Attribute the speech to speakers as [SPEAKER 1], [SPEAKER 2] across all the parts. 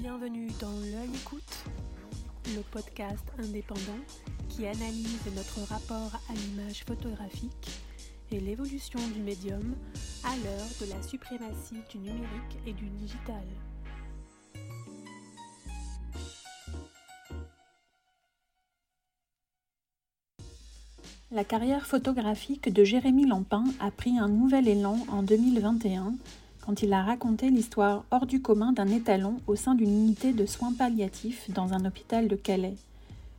[SPEAKER 1] Bienvenue dans L'œil écoute, le podcast indépendant qui analyse notre rapport à l'image photographique et l'évolution du médium à l'heure de la suprématie du numérique et du digital. La carrière photographique de Jérémy Lampin a pris un nouvel élan en 2021 quand il a raconté l'histoire hors du commun d'un étalon au sein d'une unité de soins palliatifs dans un hôpital de Calais.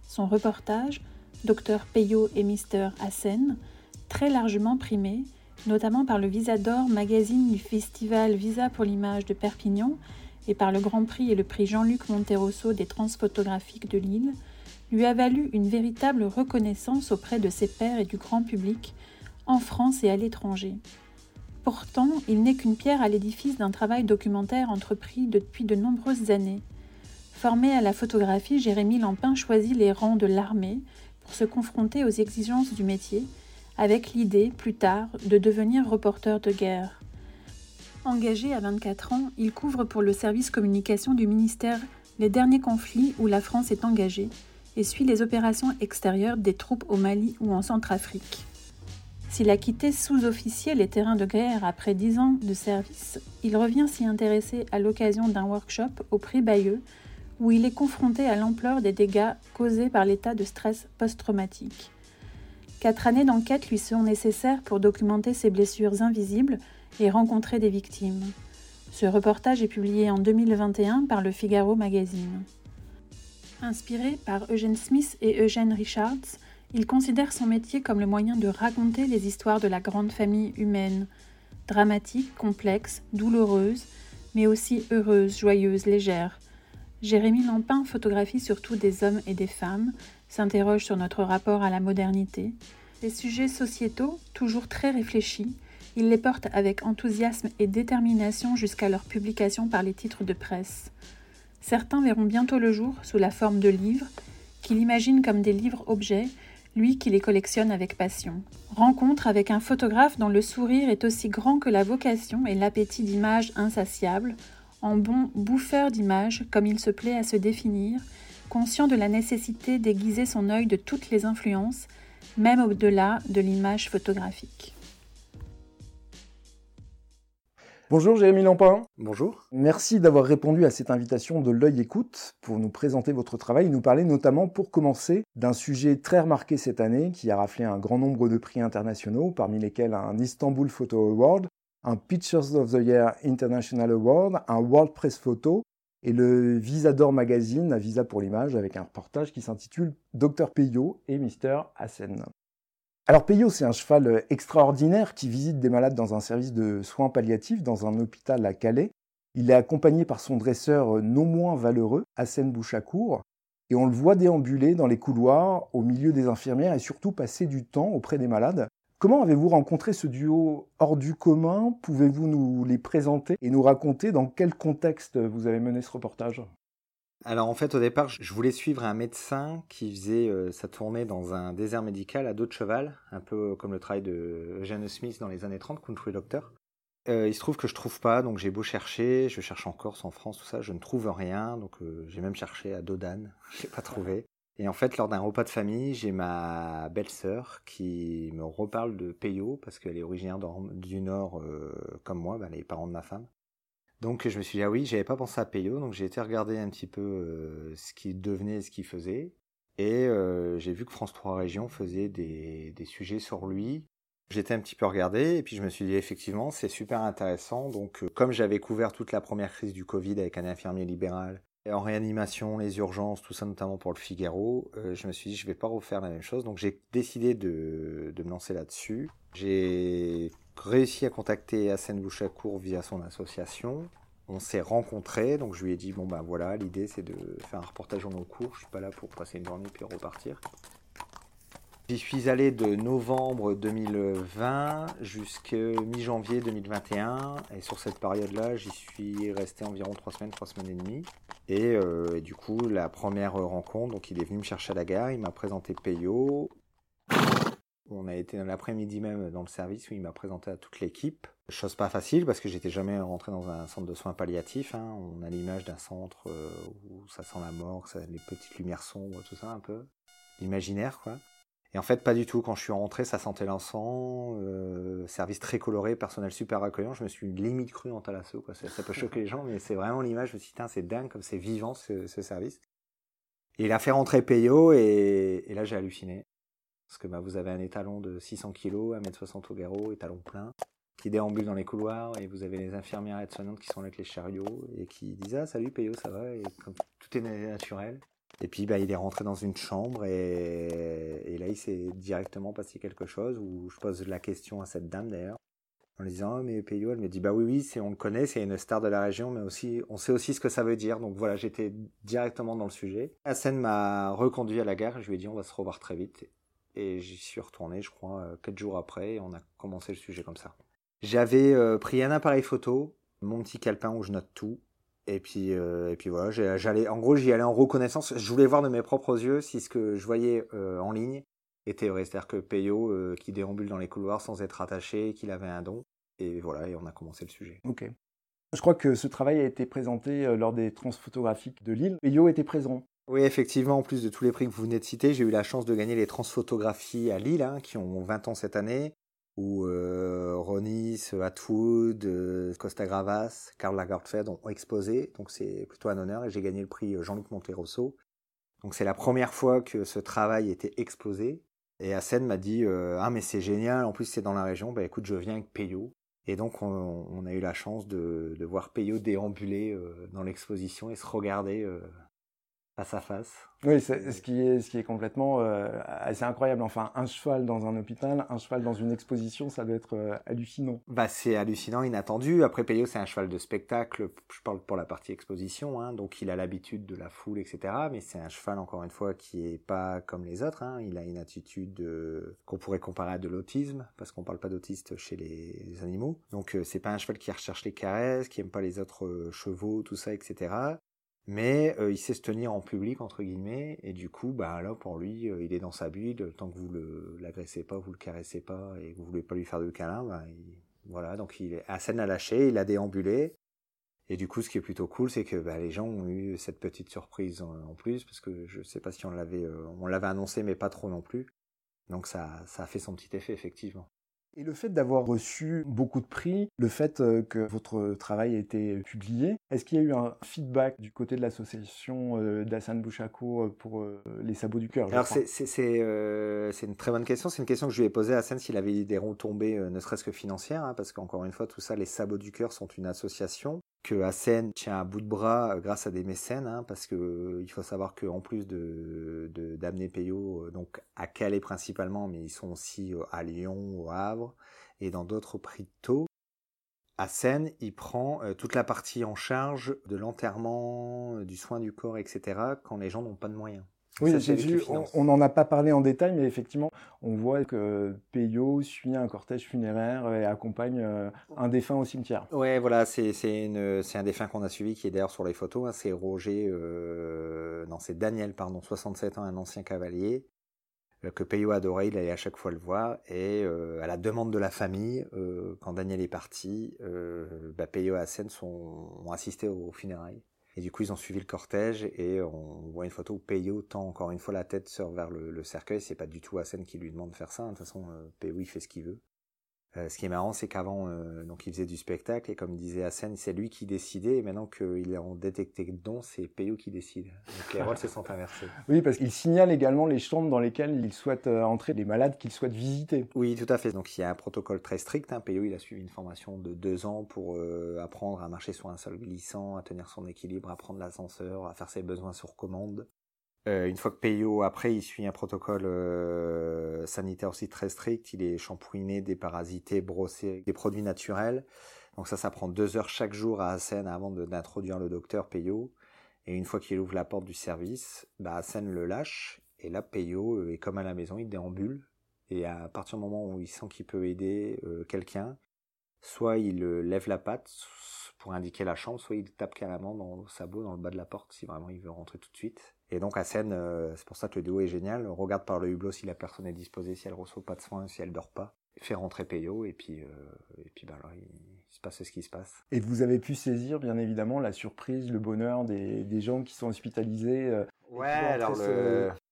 [SPEAKER 1] Son reportage, Docteur Payot et Mister Hassen, très largement primé, notamment par le Visa d'Or magazine du festival Visa pour l'image de Perpignan et par le Grand Prix et le prix Jean-Luc Monterosso des transphotographiques de Lille, lui a valu une véritable reconnaissance auprès de ses pairs et du grand public, en France et à l'étranger. Pourtant, il n'est qu'une pierre à l'édifice d'un travail documentaire entrepris depuis de nombreuses années. Formé à la photographie, Jérémy Lampin choisit les rangs de l'armée pour se confronter aux exigences du métier, avec l'idée, plus tard, de devenir reporter de guerre. Engagé à 24 ans, il couvre pour le service communication du ministère les derniers conflits où la France est engagée et suit les opérations extérieures des troupes au Mali ou en Centrafrique. S'il a quitté sous-officier les terrains de guerre après dix ans de service, il revient s'y intéresser à l'occasion d'un workshop au prix Bayeux, où il est confronté à l'ampleur des dégâts causés par l'état de stress post-traumatique. Quatre années d'enquête lui sont nécessaires pour documenter ses blessures invisibles et rencontrer des victimes. Ce reportage est publié en 2021 par le Figaro Magazine. Inspiré par Eugene Smith et Eugene Richards, il considère son métier comme le moyen de raconter les histoires de la grande famille humaine, dramatique, complexe, douloureuse, mais aussi heureuse, joyeuse, légère. Jérémy Lampin photographie surtout des hommes et des femmes, s'interroge sur notre rapport à la modernité. Les sujets sociétaux, toujours très réfléchis, il les porte avec enthousiasme et détermination jusqu'à leur publication par les titres de presse. Certains verront bientôt le jour sous la forme de livres, qu'il imagine comme des livres-objets, lui qui les collectionne avec passion. Rencontre avec un photographe dont le sourire est aussi grand que la vocation et l'appétit d'images insatiables, en bon bouffeur d'images comme il se plaît à se définir, conscient de la nécessité d'aiguiser son œil de toutes les influences, même au-delà de l'image photographique.
[SPEAKER 2] Bonjour Jérémy Lampin.
[SPEAKER 3] Bonjour.
[SPEAKER 2] Merci d'avoir répondu à cette invitation de l'œil écoute pour nous présenter votre travail et nous parler notamment pour commencer d'un sujet très remarqué cette année qui a raflé un grand nombre de prix internationaux, parmi lesquels un Istanbul Photo Award, un Pictures of the Year International Award, un World Press Photo et le Visa d'Or Magazine, à Visa pour l'image, avec un reportage qui s'intitule Dr Payot et Mr Hassen. Alors Peyo, c'est un cheval euh, extraordinaire qui visite des malades dans un service de soins palliatifs dans un hôpital à Calais. Il est accompagné par son dresseur euh, non moins valeureux, Hassan Bouchakour, et on le voit déambuler dans les couloirs au milieu des infirmières et surtout passer du temps auprès des malades. Comment avez-vous rencontré ce duo hors du commun? Pouvez-vous nous les présenter et nous raconter dans quel contexte vous avez mené ce reportage?
[SPEAKER 3] Alors en fait au départ je voulais suivre un médecin qui faisait euh, sa tournée dans un désert médical à dos de cheval, un peu comme le travail de Eugene Smith dans les années 30, Country Doctor. Euh, il se trouve que je trouve pas, donc j'ai beau chercher, je cherche en Corse, en France, tout ça, je ne trouve rien, donc euh, j'ai même cherché à Dodane, je l'ai pas trouvé. Et en fait, lors d'un repas de famille, j'ai ma belle-sœur qui me reparle de Peyo, parce qu'elle est originaire du Nord comme moi, bah, les parents de ma femme. Donc je me suis dit, ah oui, j'avais pas pensé à Peyo, donc j'ai été regarder un petit peu euh, ce qu'il devenait et ce qu'il faisait. Et euh, j'ai vu que France 3 Régions faisait des, des sujets sur lui. J'étais un petit peu regardé et puis je me suis dit effectivement c'est super intéressant. Donc euh, comme j'avais couvert toute la première crise du Covid avec un infirmier libéral et en réanimation, les urgences, tout ça notamment pour le Figaro, je me suis dit je vais pas refaire la même chose. Donc j'ai décidé de, de me lancer là-dessus. J'ai réussi à contacter Hassan Bouchakour via son association. On s'est rencontrés, donc je lui ai dit bon ben voilà, l'idée c'est de faire un reportage en nos cours. Je suis pas là pour passer une journée puis repartir. J'y suis allé de novembre 2020 jusqu'à mi-janvier 2021 et sur cette période-là, j'y suis resté environ trois semaines, trois semaines et demie. Et, euh, et, du coup, la première rencontre, donc il est venu me chercher à la gare, il m'a présenté Peyo, On a été l'après-midi même dans le service où il m'a présenté à toute l'équipe. Chose pas facile parce que j'étais jamais rentré dans un centre de soins palliatifs. Hein. On a l'image d'un centre euh, où ça sent la mort, ça, les petites lumières sombres, tout ça un peu. L'imaginaire quoi. Et en fait, pas du tout. Quand je suis rentré, ça sentait l'encens, euh, service très coloré, personnel super accueillant. Je me suis limite cru en Talasso. Quoi. Ça, ça peut choquer les gens, mais c'est vraiment l'image. Je me suis dit, c'est dingue comme c'est vivant ce, ce, service. Et il a fait rentrer Peyo et, et là j'ai halluciné. Parce que bah, vous avez un étalon de 600 kg, 1m60 au garrot, étalon plein, qui déambule dans les couloirs et vous avez les infirmières aides-soignantes qui sont là avec les chariots et qui disent Ah, salut Peyo, ça va? Et comme tout est naturel. Et puis bah, il est rentré dans une chambre et, et là il s'est directement passé quelque chose où je pose la question à cette dame d'ailleurs en lui disant oh, mais Peyo elle me dit bah oui oui on le connaît c'est une star de la région mais aussi on sait aussi ce que ça veut dire donc voilà j'étais directement dans le sujet. Hassan m'a reconduit à la gare et je lui ai dit on va se revoir très vite et j'y suis retourné je crois euh, quatre jours après et on a commencé le sujet comme ça. J'avais euh, pris un appareil photo mon petit calepin où je note tout et puis, euh, et puis voilà, j'allais, en gros, j'y allais en reconnaissance. Je voulais voir de mes propres yeux si ce que je voyais en ligne était vrai. C'est-à-dire que Peyo, qui déambule dans les couloirs sans être attaché, qu'il avait un don. Et voilà, et on a commencé le sujet.
[SPEAKER 2] Ok. Je crois que ce travail a été présenté lors des transphotographiques de Lille. Peyo était présent.
[SPEAKER 3] Oui, effectivement, en plus de tous les prix que vous venez de citer, j'ai eu la chance de gagner les transphotographies à Lille, hein, qui ont 20 ans cette année où euh, Ronis, Atwood, euh, Costa Gravas, Karl Lagerfeld ont exposé. Donc c'est plutôt un honneur et j'ai gagné le prix euh, Jean-Luc Monterosso. Donc c'est la première fois que ce travail était exposé. Et Hassen m'a dit Ah, mais c'est génial, en plus c'est dans la région, bah écoute, je viens avec Peyo. Et donc on, a eu la chance de, voir Peyo déambuler euh, dans l'exposition et se regarder euh, face à face.
[SPEAKER 2] Oui, ce qui est, ce qui est complètement euh, assez incroyable. Enfin, un cheval dans un hôpital, un cheval dans une exposition, ça doit être euh, hallucinant.
[SPEAKER 3] Bah, c'est hallucinant, inattendu. Après, Peyo, c'est un cheval de spectacle. Je parle pour la partie exposition, hein, donc il a l'habitude de la foule, etc. Mais c'est un cheval, encore une fois, qui est pas comme les autres. Hein. Il a une attitude euh, qu'on pourrait comparer à de l'autisme, parce qu'on parle pas d'autiste chez les, les, animaux. Donc, euh, c'est pas un cheval qui recherche les caresses, qui aime pas les autres euh, chevaux, tout ça, etc mais euh, il sait se tenir en public entre guillemets et du coup bah là pour lui euh, il est dans sa bulle. Tant que vous le l'agressez pas vous le caressez pas et que vous voulez pas lui faire de câlin bah, il, voilà. Donc il est à scène à lâcher il a déambulé. Et du coup ce qui est plutôt cool c'est que bah, les gens ont eu cette petite surprise en, plus parce que je sais pas si on l'avait euh, on l'avait annoncé mais pas trop non plus. Donc ça ça a fait son petit effet effectivement
[SPEAKER 2] et le fait d'avoir reçu beaucoup de prix, le fait euh, que votre travail ait été publié, est-ce qu'il y a eu un feedback du côté de l'association euh, d'Hassan Bouchako euh, pour les sabots du cœur
[SPEAKER 3] Alors c'est euh, une très bonne question. C'est une question que je lui ai posée à Hassan s'il avait des retombées, ne serait-ce que financières, hein, parce qu'encore une fois, tout ça, les sabots du cœur sont une association que Hassan tient à bout de bras grâce à des mécènes, hein, parce que il faut savoir qu'en plus de d'amener Peyo donc à Calais principalement, mais ils sont aussi à Lyon, au Havre et dans d'autres prix tôt. Hassan, il prend euh, toute la partie en charge de l'enterrement, du soin du corps, etc. quand les gens n'ont pas de moyens.
[SPEAKER 2] Oui, on n'en a pas parlé en détail, mais effectivement, on voit que Peyo suit un cortège funéraire et accompagne euh, un défunt au cimetière.
[SPEAKER 3] Ouais, voilà, c'est un défunt qu'on a suivi qui est d'ailleurs sur les photos. Hein, c'est Roger, euh, non, c'est Daniel, pardon, 67 ans, un ancien cavalier euh, que Peyo adorait, il allait à chaque fois le voir, et euh, à la demande de la famille, euh, quand Daniel est parti, euh, bah, Peyo et Hassen sont, ont assisté aux funérailles. Et du coup, ils ont suivi le cortège et on voit une photo où Peyo tend encore une fois la tête sur vers le, le cercueil. C'est pas du tout Hassen qui lui demande de faire ça. De toute façon, euh, Peyo il fait ce qu'il veut. Euh, ce qui est marrant, c'est qu'avant, euh, donc il faisait du spectacle et comme disait Hassan, c'est lui qui décidait. Et maintenant qu'il en détecté de don, c'est Peyo qui décide. Donc les rôles se sont inversés.
[SPEAKER 2] Oui, parce qu'il signale également les chambres dans lesquelles il souhaite euh, entrer les malades qu'il souhaite visiter.
[SPEAKER 3] Oui, tout à fait. Donc il y a un protocole très strict. Hein. Il a suivi une formation de deux ans pour euh, apprendre à marcher sur un sol glissant, à tenir son équilibre, à prendre l'ascenseur, à faire ses besoins sur commande. Euh, une fois que Peyo, après, il suit un protocole euh, sanitaire aussi très strict. Il est shampouiné, déparasité, brossé des produits naturels. Donc ça, ça prend deux heures chaque jour à Hassan avant d'introduire le docteur Peyo. Et une fois qu'il ouvre la porte du service, bah le lâche. Et là, Peyo euh, est comme à la maison, il déambule. Et à partir du moment où il sent qu'il peut aider quelqu'un, soit il lève la patte pour indiquer la chambre, soit il tape carrément dans le sabot, dans le bas de la porte, si vraiment il veut rentrer tout de suite. Et donc à scène, c'est pour ça que le duo est génial. On regarde par le hublot si la personne est disposée, si elle reçoit pas de soins, si elle dort pas. Fait rentrer Peyo et puis, et puis bah, alors, il, se passe ce qui se passe.
[SPEAKER 2] Et vous avez pu saisir bien évidemment la surprise, le bonheur des, des gens qui sont hospitalisés
[SPEAKER 3] Ouais, alors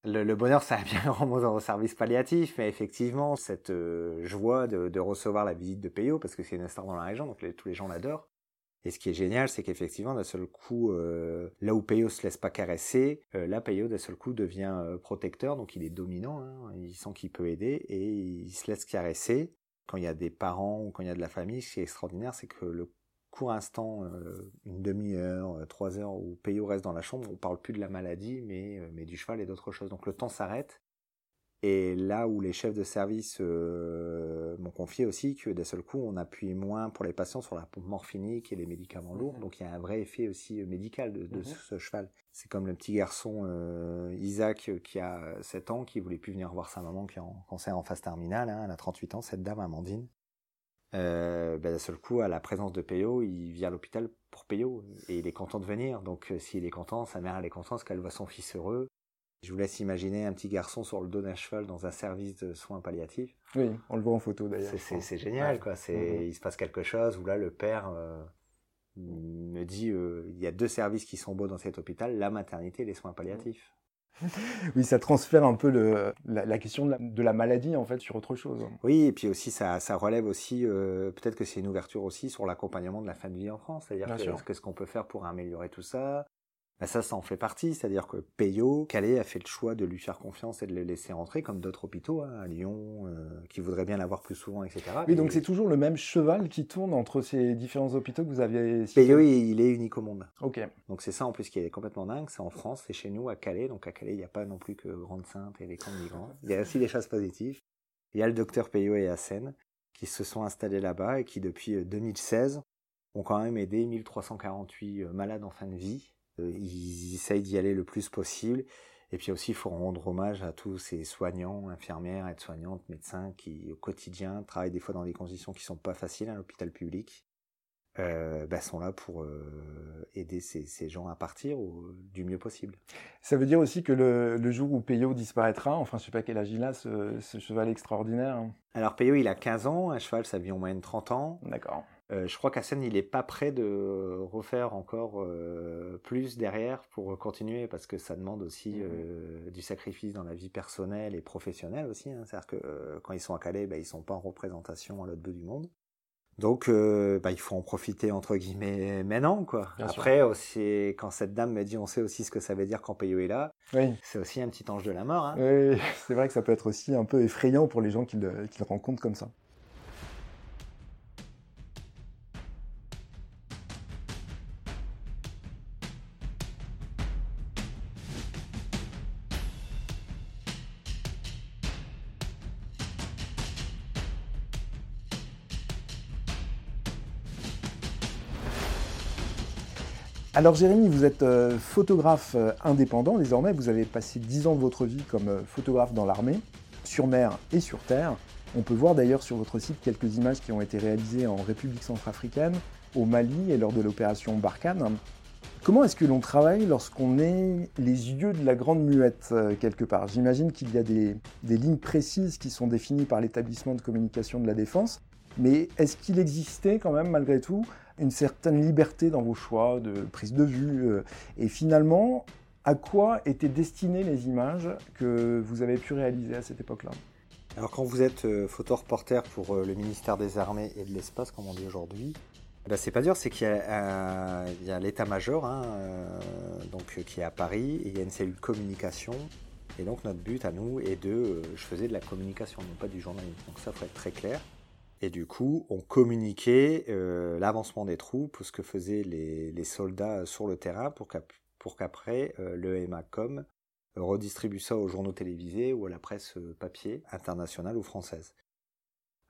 [SPEAKER 3] le, bonheur, ça a bien remonté au service palliatif, mais effectivement, cette euh, joie de, recevoir la visite de Peyo, parce que c'est une star dans la région, donc tous les gens l'adorent. Et ce qui est génial, c'est qu'effectivement, d'un seul coup, euh, là où Peyo se laisse pas caresser, euh, là, Peyo, d'un seul coup, devient protecteur, donc il est dominant, hein, il sent qu'il peut aider, et il se laisse caresser. Quand il y a des parents ou quand il y a de la famille, ce qui est extraordinaire, c'est que le court instant, euh, une demi-heure, euh, trois heures où Peyo reste dans la chambre, on parle plus de la maladie, mais, euh, mais du cheval et d'autres choses. Donc le temps s'arrête. Et là où les chefs de service m'ont confié aussi que d'un seul coup, on appuie moins pour les patients sur la pompe morphinique et les médicaments lourds. Mhm. Donc il y a un vrai effet aussi médical de, mhm. ce, cheval. C'est comme le petit garçon Isaac qui a 7 ans, qui voulait plus venir voir sa maman qui est en cancer en phase terminale. Hein. elle a 38 ans, cette dame, Amandine euh, ben, d'un seul coup, à la présence de Peyo, il vient à l'hôpital pour Peyo et il est content de venir. Donc, euh, s'il est content, sa mère elle est contente parce qu'elle voit son fils heureux. Je vous laisse imaginer un petit garçon sur le dos d'un cheval dans un service de soins palliatifs.
[SPEAKER 2] Oui, on le voit en photo d'ailleurs.
[SPEAKER 3] C'est génial, quoi. C'est, mm-hmm. il se passe quelque chose où là, le père euh, me dit, euh, il y a deux services qui sont beaux dans cet hôpital, la maternité et les soins palliatifs.
[SPEAKER 2] oui, ça transfère un peu le, la, question de la, maladie en fait sur autre chose.
[SPEAKER 3] Oui, et puis aussi ça, ça relève aussi, euh, peut-être que c'est une ouverture aussi sur l'accompagnement de la fin de vie en France, c'est-à-dire qu'est-ce qu'on peut faire pour améliorer tout ça, bah, ça, ça en fait partie. C'est-à-dire que Peyo, Calais a fait le choix de lui faire confiance et de le laisser rentrer, comme d'autres hôpitaux hein, à Lyon, euh, qui voudraient bien l'avoir plus souvent, etc.
[SPEAKER 2] Oui, donc c'est toujours le même cheval qui tourne entre ces différents hôpitaux que vous aviez.
[SPEAKER 3] Peyo, il est unique au monde.
[SPEAKER 2] Ok.
[SPEAKER 3] Donc c'est ça en plus qui est complètement dingue. C'est en France, c'est chez nous, à Calais. Donc à Calais, il n'y a pas non plus que Grande Sainte et les camps de migrants. Il y a aussi des choses positives. Il y a le docteur Peyo et Hassen qui se sont installés là-bas et qui depuis 2016 euh, ont quand même aidé 1348 euh, malades en fin de vie ils essayent d'y aller le plus possible. Et puis aussi, il faut rendre hommage à tous ces soignants, infirmières, aides-soignantes, médecins qui, au quotidien, travaillent des fois dans des conditions qui sont pas faciles à l'hôpital public. Euh, bah, sont là pour euh, aider ces, gens à partir du mieux possible.
[SPEAKER 2] Ça veut dire aussi que le, jour où Peyo disparaîtra, enfin je sais pas quel âge il a, ce, ce cheval extraordinaire.
[SPEAKER 3] Alors Peyo il a 15 ans, un cheval ça vit en moyenne 30 ans.
[SPEAKER 2] D'accord.
[SPEAKER 3] Euh, je crois qu'Assen il est pas prêt de refaire encore euh, plus derrière pour continuer parce que ça demande aussi mmh euh, du sacrifice dans la vie personnelle et professionnelle aussi. Hein. C'est-à-dire que quand ils sont à Calais, bah, ils sont pas en représentation à l'autre bout du monde. Donc, bah, il faut en profiter entre guillemets maintenant, quoi. Après, aussi, quand cette dame me dit, on sait aussi ce que ça veut dire quand Peyo est là. C'est aussi un petit ange de la mort. Hein.
[SPEAKER 2] Oui, c'est vrai que ça peut être aussi un peu effrayant pour les gens qui le rencontrent comme ça. Alors Jérémy, vous êtes euh, photographe euh, indépendant désormais, vous avez passé 10 ans de votre vie comme euh, photographe dans l'armée, sur mer et sur terre. On peut voir d'ailleurs sur votre site quelques images qui ont été réalisées en République centrafricaine, au Mali et lors de l'opération Barkhane. Comment est-ce que l'on travaille lorsqu'on est les yeux de la grande muette quelque part? J'imagine qu'il y a des, des lignes précises qui sont définies par l'établissement de communication de la défense, mais est-ce qu'il existait quand même malgré tout une certaine liberté dans vos choix de prise de vue. Euh, et finalement, à quoi étaient destinées les images que vous avez pu réaliser à cette époque-là?
[SPEAKER 3] Alors quand vous êtes euh, photo-reporter pour euh, le ministère des Armées et de l'Espace, comme on dit aujourd'hui, bah, c'est pas dur, c'est qu'il y a, l'état-major hein, donc, qui est à Paris et il y a une cellule communication. Et donc notre but à nous est de... je faisais de la communication, non pas du journalisme. Donc ça, faut être très clair. Et du coup, on communiquait euh, l'avancement des troupes, ce que faisaient les, soldats sur le terrain pour qu'après euh, le MACOM redistribue ça aux journaux télévisés ou à la presse euh, papier internationale ou française.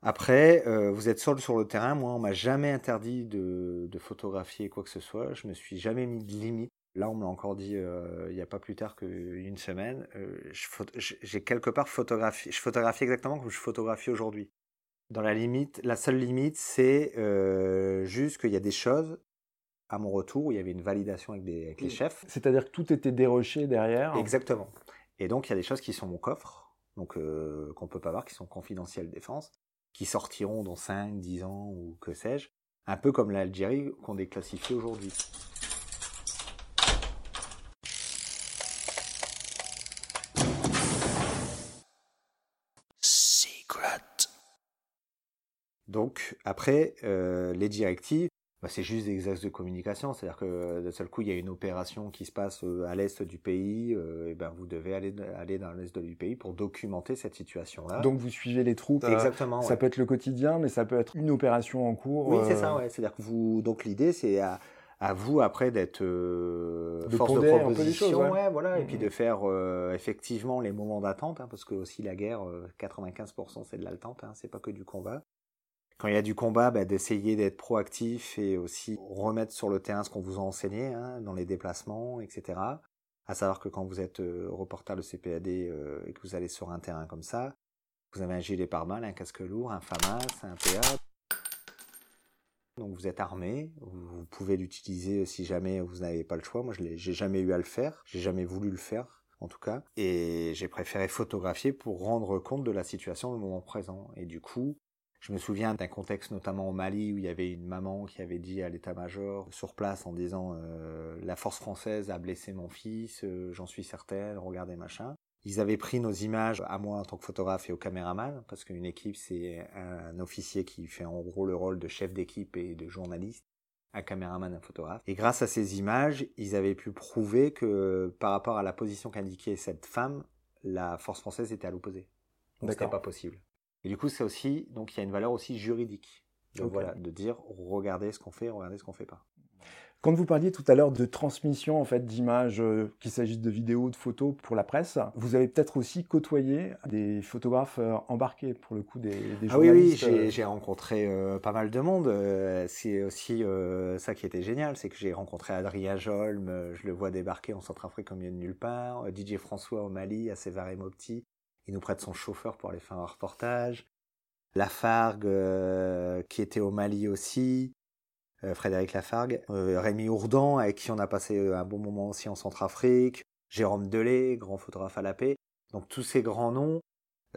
[SPEAKER 3] Après, vous êtes seul sur le terrain. Moi, on m'a jamais interdit de, photographier quoi que ce soit. Je me suis jamais mis de limite. Là, on me l'a encore dit il n'y a pas plus tard qu'une semaine. j'ai quelque part photographié. Je photographie exactement comme je photographie aujourd'hui. Dans la limite, la seule limite, c'est euh, juste qu'il y a des choses à mon retour où il y avait une validation avec, des, avec les chefs.
[SPEAKER 2] C'est-à-dire que tout était déroché derrière.
[SPEAKER 3] Exactement. Et donc il y a des choses qui sont mon coffre, donc euh, qu'on peut pas voir, qui sont confidentielles défense, qui sortiront dans 5, 10 ans ou que sais-je, un peu comme l'Algérie qu'on déclassifie aujourd'hui. Donc après, euh, les directives, bah, c'est juste des axes de communication. C'est-à-dire que d'un seul coup, il y a une opération qui se passe euh, à l'est du pays, euh, et ben vous devez aller, aller dans l'est du pays pour documenter cette situation-là.
[SPEAKER 2] Donc vous suivez les troupes.
[SPEAKER 3] Exactement.
[SPEAKER 2] Ça peut être le quotidien, mais ça peut être une opération en cours.
[SPEAKER 3] Oui, c'est ça. Ouais. C'est-à-dire que vous. Donc l'idée, c'est à, à vous après d'être
[SPEAKER 2] De
[SPEAKER 3] force de proposition,
[SPEAKER 2] choses, ouais.
[SPEAKER 3] ouais, voilà, et puis de faire euh, effectivement les moments d'attente, hein, parce que aussi la guerre, euh, 95% c'est de l'attente, hein, c'est pas que du combat. Quand il y a du combat, bah, d'essayer d'être proactif et aussi remettre sur le terrain ce qu'on vous a enseigné hein, dans les déplacements, etc. À savoir que quand vous êtes euh, reporter de CPAD euh, et que vous allez sur un terrain comme ça, vous avez un gilet pare-balles, un casque lourd, un FAMAS, un PA. Donc vous êtes armé, vous pouvez l'utiliser si jamais vous n'avez pas le choix. Moi, je j'ai jamais eu à le faire, j'ai jamais voulu le faire en tout cas, et j'ai préféré photographier pour rendre compte de la situation au moment présent. Et du coup, je me souviens d'un contexte notamment au Mali où il y avait une maman qui avait dit à l'état-major sur place en disant euh, la force française a blessé mon fils, euh, j'en suis certaine, regardez machin. Ils avaient pris nos images à moi en tant que photographe et au caméraman parce qu'une équipe c'est un officier qui fait en gros le rôle de chef d'équipe et de journaliste, un caméraman, un photographe. Et grâce à ces images, ils avaient pu prouver que par rapport à la position qu'indiquait cette femme, la force française était à l'opposé. Donc c'était pas possible. Et du coup, c'est aussi, donc il y a une valeur aussi juridique. De,
[SPEAKER 2] Ok.
[SPEAKER 3] voilà, de dire, regardez ce qu'on fait, regardez ce qu'on fait pas.
[SPEAKER 2] Quand vous parliez tout à l'heure de transmission en fait d'images, euh, qu'il s'agisse de vidéos, de photos pour la presse, vous avez peut-être aussi côtoyé des photographes euh, embarqués pour le coup des, des
[SPEAKER 3] Ah oui, oui,
[SPEAKER 2] euh,
[SPEAKER 3] j'ai rencontré euh, pas mal de monde. C'est aussi ça qui était génial, c'est que j'ai rencontré Adrien Jolm, je le vois débarquer en Centrafrique au milieu de nulle part. DJ François au Mali, à Sévaré Mopti, il nous prête son chauffeur pour aller faire un reportage. Lafargue, euh, qui était au Mali aussi. euh, Frédéric Lafargue, euh, Rémi Ourdan, avec qui on a passé un bon moment aussi en Centrafrique, Jérôme Delay, grand photographe à la paix. Donc tous ces grands noms,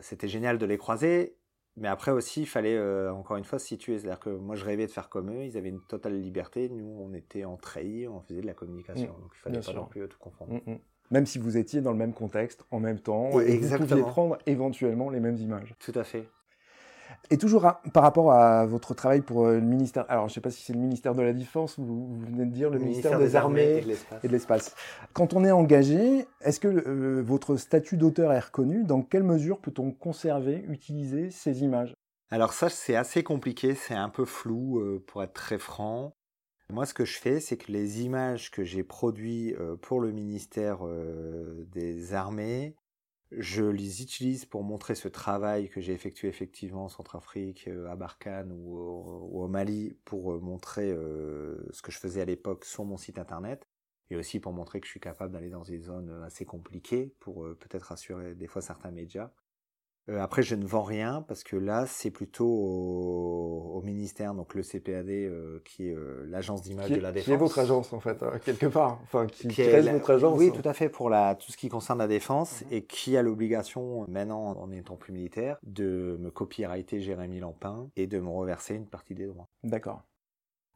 [SPEAKER 3] c'était génial de les croiser, mais après aussi, il fallait euh, encore une fois se situer. C'est-à-dire que moi, je rêvais de faire comme eux, ils avaient une totale liberté, nous, on était en treillis, on faisait de la communication,
[SPEAKER 2] Mm,
[SPEAKER 3] donc il fallait pas
[SPEAKER 2] sûr.
[SPEAKER 3] non plus tout confondre.
[SPEAKER 2] Mm, mm. Même si vous étiez dans le même contexte, en même temps, et vous pouviez prendre éventuellement les mêmes images.
[SPEAKER 3] Tout à fait.
[SPEAKER 2] Et toujours à- par rapport à votre travail pour euh, le ministère, alors je ne sais pas si c'est le ministère de la Défense ou vous venez de dire le ministère, des, Armées
[SPEAKER 3] et de l'espace.
[SPEAKER 2] et de l'espace. Quand on est engagé, est-ce que euh, votre statut d'auteur est reconnu? Dans quelle mesure peut-on conserver, utiliser ces images?
[SPEAKER 3] Alors ça, c'est assez compliqué, c'est un peu flou euh, pour être très franc. Moi, ce que je fais, c'est que les images que j'ai produites euh, pour le ministère euh, des Armées, je les utilise pour montrer ce travail que j'ai effectué effectivement en Centrafrique, euh, à Barkhane ou au, Mali, pour montrer ce que je faisais à l'époque sur mon site internet, et aussi pour montrer que je suis capable d'aller dans des zones assez compliquées, pour peut-être assurer des fois certains médias. Euh, après, je ne vends rien parce que là, c'est plutôt au, au ministère, donc le CPAD, euh, qui est euh, l'agence d'image
[SPEAKER 2] qui,
[SPEAKER 3] de la
[SPEAKER 2] qui
[SPEAKER 3] défense.
[SPEAKER 2] est votre agence en fait, euh, quelque part, enfin qui,
[SPEAKER 3] Qui
[SPEAKER 2] qui
[SPEAKER 3] est la-
[SPEAKER 2] votre agence.
[SPEAKER 3] Oui, tout à fait, pour la, tout ce qui concerne la défense,
[SPEAKER 2] Mhm.
[SPEAKER 3] et qui a l'obligation, maintenant en n'étant plus militaire, de me copyrighter Jérémy Lampin et de me reverser une partie des droits.
[SPEAKER 2] D'accord.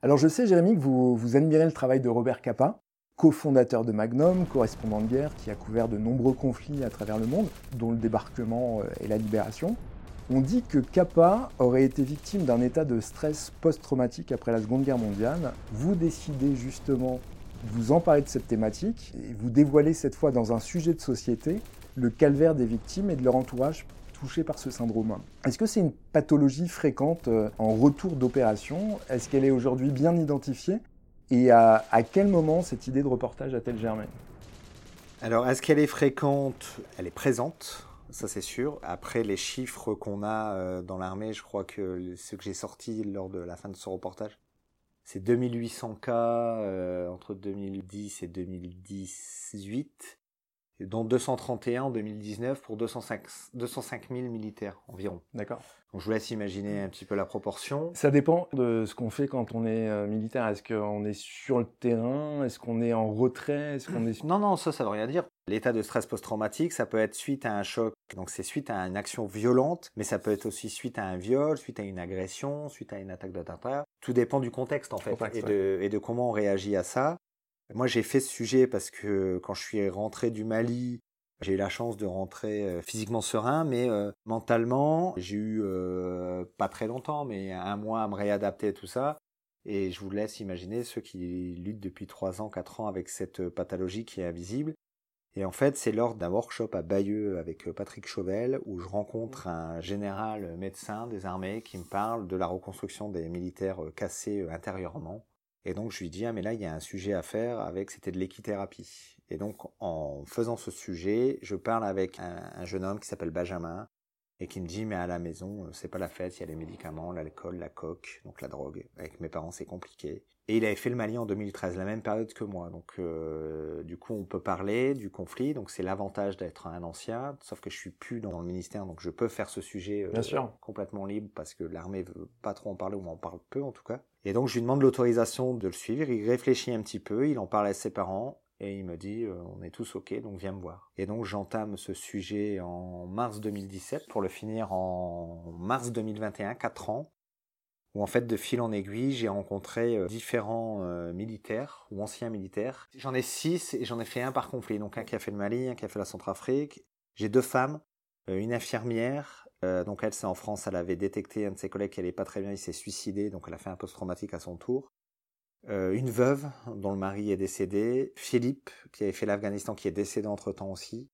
[SPEAKER 2] Alors je sais, Jérémy, que vous, vous admirez le travail de Robert Capa, cofondateur de Magnum, correspondant de guerre qui a couvert de nombreux conflits à travers le monde, dont le débarquement euh, et la libération. On dit que Capa aurait été victime d'un état de stress post-traumatique après la Seconde Guerre mondiale. Vous décidez justement de vous emparer de cette thématique et vous dévoilez cette fois dans un sujet de société le calvaire des victimes et de leur entourage touchés par ce syndrome. Est-ce que c'est une pathologie fréquente euh, en retour d'opération? Est-ce qu'elle est aujourd'hui bien identifiée? Et à, quel moment cette idée de reportage a-t-elle germé?
[SPEAKER 3] Alors, est-ce qu'elle est fréquente? Elle est présente, ça c'est sûr. Après, les chiffres qu'on a euh, dans l'armée, je crois que ce que j'ai sorti lors de la fin de ce reportage, c'est 2800 cas euh, entre 2010 et 2018. Dont 231 en 2019 pour 205, 205 000 militaires environ.
[SPEAKER 2] D'accord.
[SPEAKER 3] Donc je vous laisse imaginer un petit peu la proportion.
[SPEAKER 2] Ça dépend de ce qu'on fait quand on est euh, militaire. Est-ce qu'on est sur le terrain? Est-ce qu'on est en retrait? Est-ce qu'on est...
[SPEAKER 3] Non, non, ça, ça veut rien dire. L'état de stress post-traumatique, ça peut être suite à un choc, donc c'est suite à une action violente, mais ça peut être aussi suite à un viol, suite à une agression, suite à une attaque d'attentat. Tout dépend du contexte en fait
[SPEAKER 2] Contexte,
[SPEAKER 3] et,
[SPEAKER 2] ouais.
[SPEAKER 3] de, et de comment on réagit à ça. Moi, j'ai fait ce sujet parce que quand je suis rentré du Mali, j'ai eu la chance de rentrer physiquement serein, mais euh, mentalement, j'ai eu euh, pas très longtemps, mais un mois à me réadapter à tout ça. Et je vous laisse imaginer ceux qui luttent depuis 3 ans, 4 ans avec cette pathologie qui est invisible. Et en fait, c'est lors d'un workshop à Bayeux avec Patrick Chauvel où je rencontre un général médecin des armées qui me parle de la reconstruction des militaires cassés intérieurement. Et donc je lui dis, ah mais là, il y a un sujet à faire avec, c'était de l'équithérapie. Et donc en faisant ce sujet, je parle avec un, un jeune homme qui s'appelle Benjamin et qui me dit, mais à la maison, euh, c'est pas la fête, il y a les médicaments, l'alcool, la coque, donc la drogue. Avec mes parents, c'est compliqué. Et il avait fait le Mali en 2013, la même période que moi. Donc, euh, du coup, on peut parler du conflit. Donc, c'est l'avantage d'être un ancien. Sauf que je suis plus dans le ministère, donc je peux faire ce sujet euh,
[SPEAKER 2] Bien sûr.
[SPEAKER 3] complètement libre parce que l'armée veut pas trop en parler ou en parle peu en tout cas. Et donc, je lui demande l'autorisation de le suivre. Il réfléchit un petit peu, il en parle à ses parents. Et il me dit, euh, on est tous OK, donc viens me voir. Et donc j'entame ce sujet en mars 2017 pour le finir en mars 2021, 4 ans où en fait de fil en aiguille j'ai rencontré euh, différents euh, militaires ou anciens militaires. J'en ai six et j'en ai fait un par conflit, donc un qui a fait le Mali, un qui a fait la Centrafrique. J'ai deux femmes, une infirmière, euh, donc elle c'est en France, elle avait détecté un de ses collègues qui allait pas très bien, il s'est suicidé, donc elle a fait un post-traumatique à son tour. Euh, une veuve dont le mari est décédé, Philippe qui avait fait l'Afghanistan qui est décédé entre temps aussi,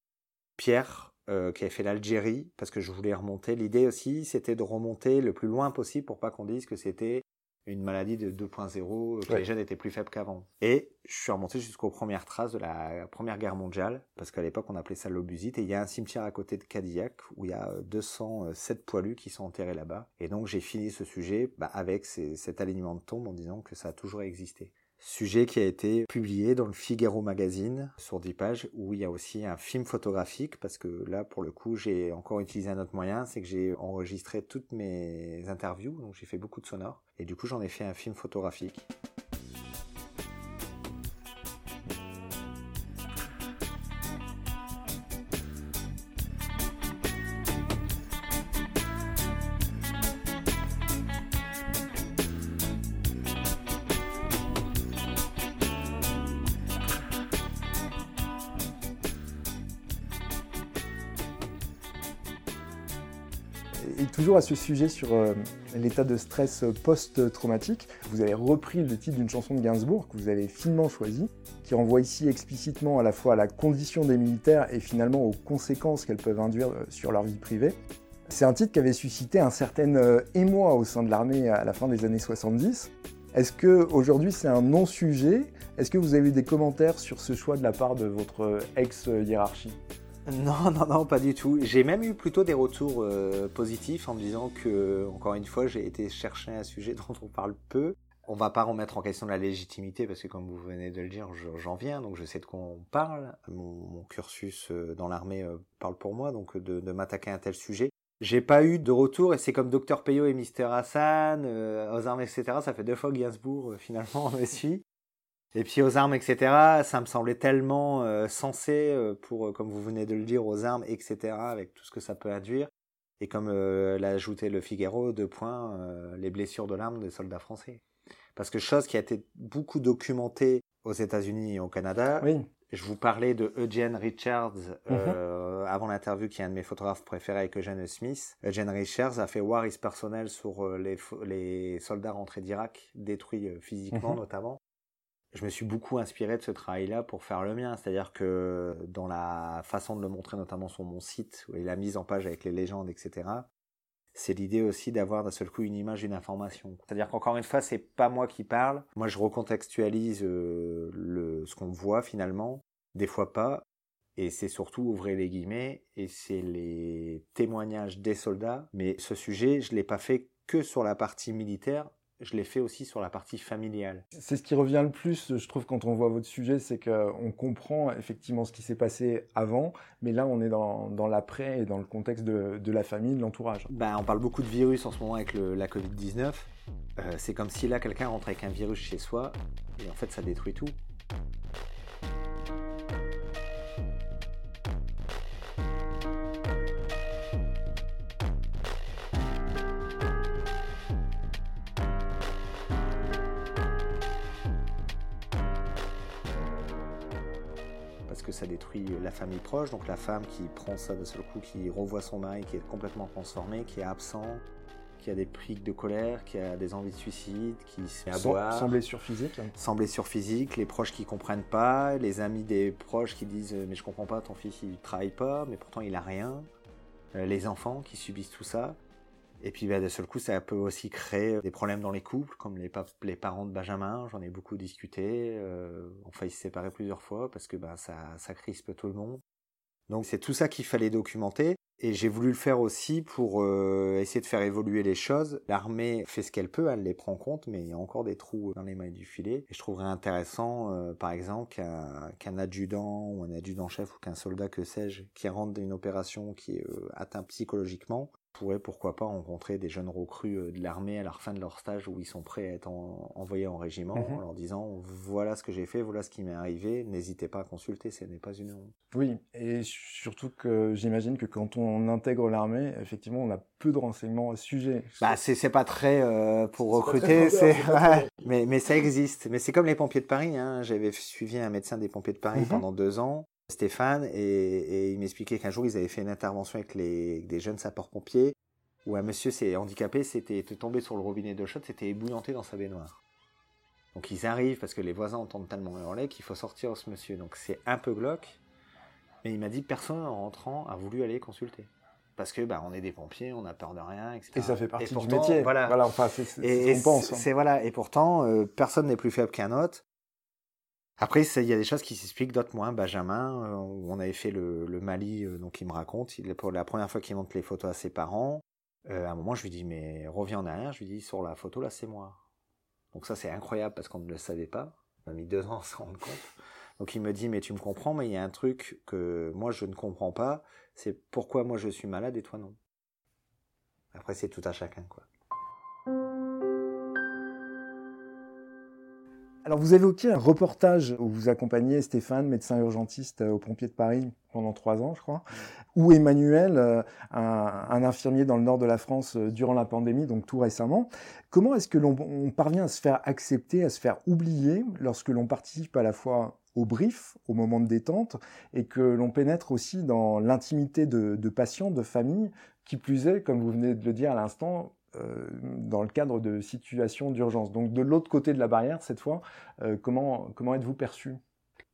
[SPEAKER 3] Pierre euh, qui avait fait l'Algérie parce que je voulais remonter. L'idée aussi c'était de remonter le plus loin possible pour pas qu'on dise que c'était une maladie de 2.0, que
[SPEAKER 2] Ouais.
[SPEAKER 3] les jeunes étaient plus faibles qu'avant. Et je suis remonté jusqu'aux premières traces de la Première Guerre mondiale, parce qu'à l'époque on appelait ça l'obusite, et il y a un cimetière à côté de Cadillac où il y a euh, 207 poilus qui sont enterrés là-bas. Et donc j'ai fini ce sujet bah, avec ces- cet alignement de tombes en disant que ça a toujours existé. Sujet qui a été publié dans le Figaro Magazine sur 10 pages où il y a aussi un film photographique parce que là pour le coup j'ai encore utilisé un autre moyen, c'est que j'ai enregistré toutes mes interviews, donc j'ai fait beaucoup de sonores et du coup j'en ai fait un film photographique.
[SPEAKER 2] À ce sujet sur euh, l'état de stress post-traumatique, vous avez repris le titre d'une chanson de Gainsbourg que vous avez finement choisi, qui renvoie ici explicitement à la fois à la condition des militaires et finalement aux conséquences qu'elles peuvent induire euh, sur leur vie privée. C'est un titre qui avait suscité un certain euh, émoi au sein de l'armée à la fin des années 70. Est-ce que aujourd'hui c'est un non-sujet? Est-ce que vous avez eu des commentaires sur ce choix de la part de votre ex-hiérarchie?
[SPEAKER 3] Non, non, non, pas du tout. J'ai même eu plutôt des retours euh, positifs en me disant que, encore une fois, j'ai été chercher un sujet dont on parle peu. On va pas remettre en question la légitimité parce que, comme vous venez de le dire, je- j'en viens, donc je sais de quoi on parle. Mon, cursus euh, dans l'armée euh, parle pour moi, donc de, m'attaquer à un tel sujet. J'ai pas eu de retour et c'est comme Dr Peyo et Mister Hassan, euh, armes, etc. Ça fait deux fois que Gainsbourg finalement me suit. Et puis aux armes, etc., ça me semblait tellement euh, sensé euh, pour, euh, comme vous venez de le dire, aux armes, etc., avec tout ce que ça peut induire. Et comme euh, l'a ajouté le Figaro, deux points, euh, les blessures de l'arme des soldats français. Parce que chose qui a été beaucoup documentée aux États-Unis et au Canada,
[SPEAKER 2] Oui,
[SPEAKER 3] je vous parlais de Eugene Richards euh, avant l'interview, qui est un de mes photographes préférés avec Eugene Smith. Eugene Richards a fait War is Personnel sur les, soldats rentrés d'Irak, détruits physiquement
[SPEAKER 2] Mhm.
[SPEAKER 3] notamment. Je me suis beaucoup inspiré de ce travail-là pour faire le mien, c'est-à-dire que dans la façon de le montrer, notamment sur mon site, et la mise en page avec les légendes, etc., c'est l'idée aussi d'avoir d'un seul coup une image, une information. C'est-à-dire qu'encore une fois, c'est pas moi qui parle. Moi, je recontextualise euh, ce qu'on voit finalement, des fois pas. Et c'est surtout, ouvrez les guillemets, et c'est les témoignages des soldats. Mais ce sujet, je l'ai pas fait que sur la partie militaire. Je l'ai fait aussi sur la partie familiale.
[SPEAKER 2] C'est ce qui revient le plus, je trouve, quand on voit votre sujet, c'est qu'on comprend effectivement ce qui s'est passé avant, mais là, on est dans, dans l'après et dans le contexte de, de la famille, de l'entourage.
[SPEAKER 3] Ben, on parle beaucoup de virus en ce moment avec le, la Covid-19. Euh, c'est comme si là, quelqu'un rentre avec un virus chez soi, et en fait, ça détruit tout. Que ça détruit la famille proche, donc la femme qui prend ça de seul coup, qui revoit son mari qui est complètement transformé, qui est absent, qui a des pics de colère, qui a des envies de suicide, qui se met à boire.
[SPEAKER 2] Sans blessure physique.
[SPEAKER 3] Sans blessure physique, les proches qui comprennent pas, les amis des proches qui disent mais je comprends pas, ton fils il travaille pas, mais pourtant il a rien. Euh, les enfants qui subissent tout ça. Et puis bah, de seul coup, ça peut aussi créer des problèmes dans les couples, comme les, parents de Benjamin, j'en ai beaucoup discuté, euh, on se séparer plusieurs fois parce que bah, ça, ça crispe tout le monde. Donc c'est tout ça qu'il fallait documenter. Et j'ai voulu le faire aussi pour euh, essayer de faire évoluer les choses. L'armée fait ce qu'elle peut, elle les prend en compte, mais il y a encore des trous dans les mailles du filet. Et je trouverais intéressant, euh, par exemple, qu'un adjudant ou un adjudant-chef ou qu'un soldat, que sais-je, qui rentre dans une opération qui est euh, atteint psychologiquement, pourrait pourquoi pas rencontrer des jeunes recrues euh, de l'armée à la fin de leur stage où ils sont prêts à être envoyés en régiment mhm. en leur disant voilà ce que j'ai fait, voilà ce qui m'est arrivé, n'hésitez pas à consulter, ce n'est pas une honte.
[SPEAKER 2] Oui, et surtout que j'imagine que quand on intègre l'armée, effectivement, on a peu de renseignements à ce sujet.
[SPEAKER 3] Bah c'est pas très euh, pour recruter, c'est mais mais ça existe. Mais c'est comme les pompiers de Paris. Hein. J'avais suivi un médecin des pompiers de Paris mhm. pendant deux ans. Stéphane, et, il m'expliquait qu'un jour, ils avaient fait une intervention avec les, des jeunes sapeurs-pompiers, où un monsieur s'est handicapé, s'était tombé sur le robinet de chaude, s'était ébouillanté dans sa baignoire. Donc ils arrivent, parce que les voisins entendent tellement hurler, qu'il faut sortir ce monsieur. Donc c'est un peu glauque, mais il m'a dit, personne en rentrant a voulu aller consulter parce que bah, on est des pompiers, on n'a peur de rien, etc.
[SPEAKER 2] Et ça fait partie du métier. Voilà, voilà enfin, c'est ce qu'on pense.
[SPEAKER 3] Hein. Voilà, et pourtant euh, personne n'est plus faible qu'un autre. Après, il y a des choses qui s'expliquent, d'autres moins. Benjamin, euh, on avait fait le, Mali, euh, donc il me raconte, il, pour la première fois qu'il montre les photos à ses parents, euh, à un moment, je lui dis, mais reviens en arrière, je lui dis, sur la photo, là, c'est moi. Donc ça, c'est incroyable parce qu'on ne le savait pas. On a mis deux ans à se rendre compte. Donc il me dit, mais tu me comprends, mais il y a un truc que moi, je ne comprends pas, c'est pourquoi moi, je suis malade et toi non. Après, c'est tout à chacun, quoi.
[SPEAKER 2] Alors vous évoquiez un reportage où vous accompagnez Stéphane, médecin urgentiste euh, au Pompiers de Paris pendant trois ans, je crois, ou Emmanuel, euh, un, infirmier dans le nord de la France euh, durant la pandémie, donc tout récemment. Comment est-ce que l'on parvient à se faire accepter, à se faire oublier lorsque l'on participe à la fois au brief, au moment de détente, et que l'on pénètre aussi dans l'intimité de, de patients, de familles, qui plus est, comme vous venez de le dire à l'instant, dans le cadre de situations d'urgence. Donc de l'autre côté de la barrière, cette fois, euh, comment, comment êtes-vous perçu?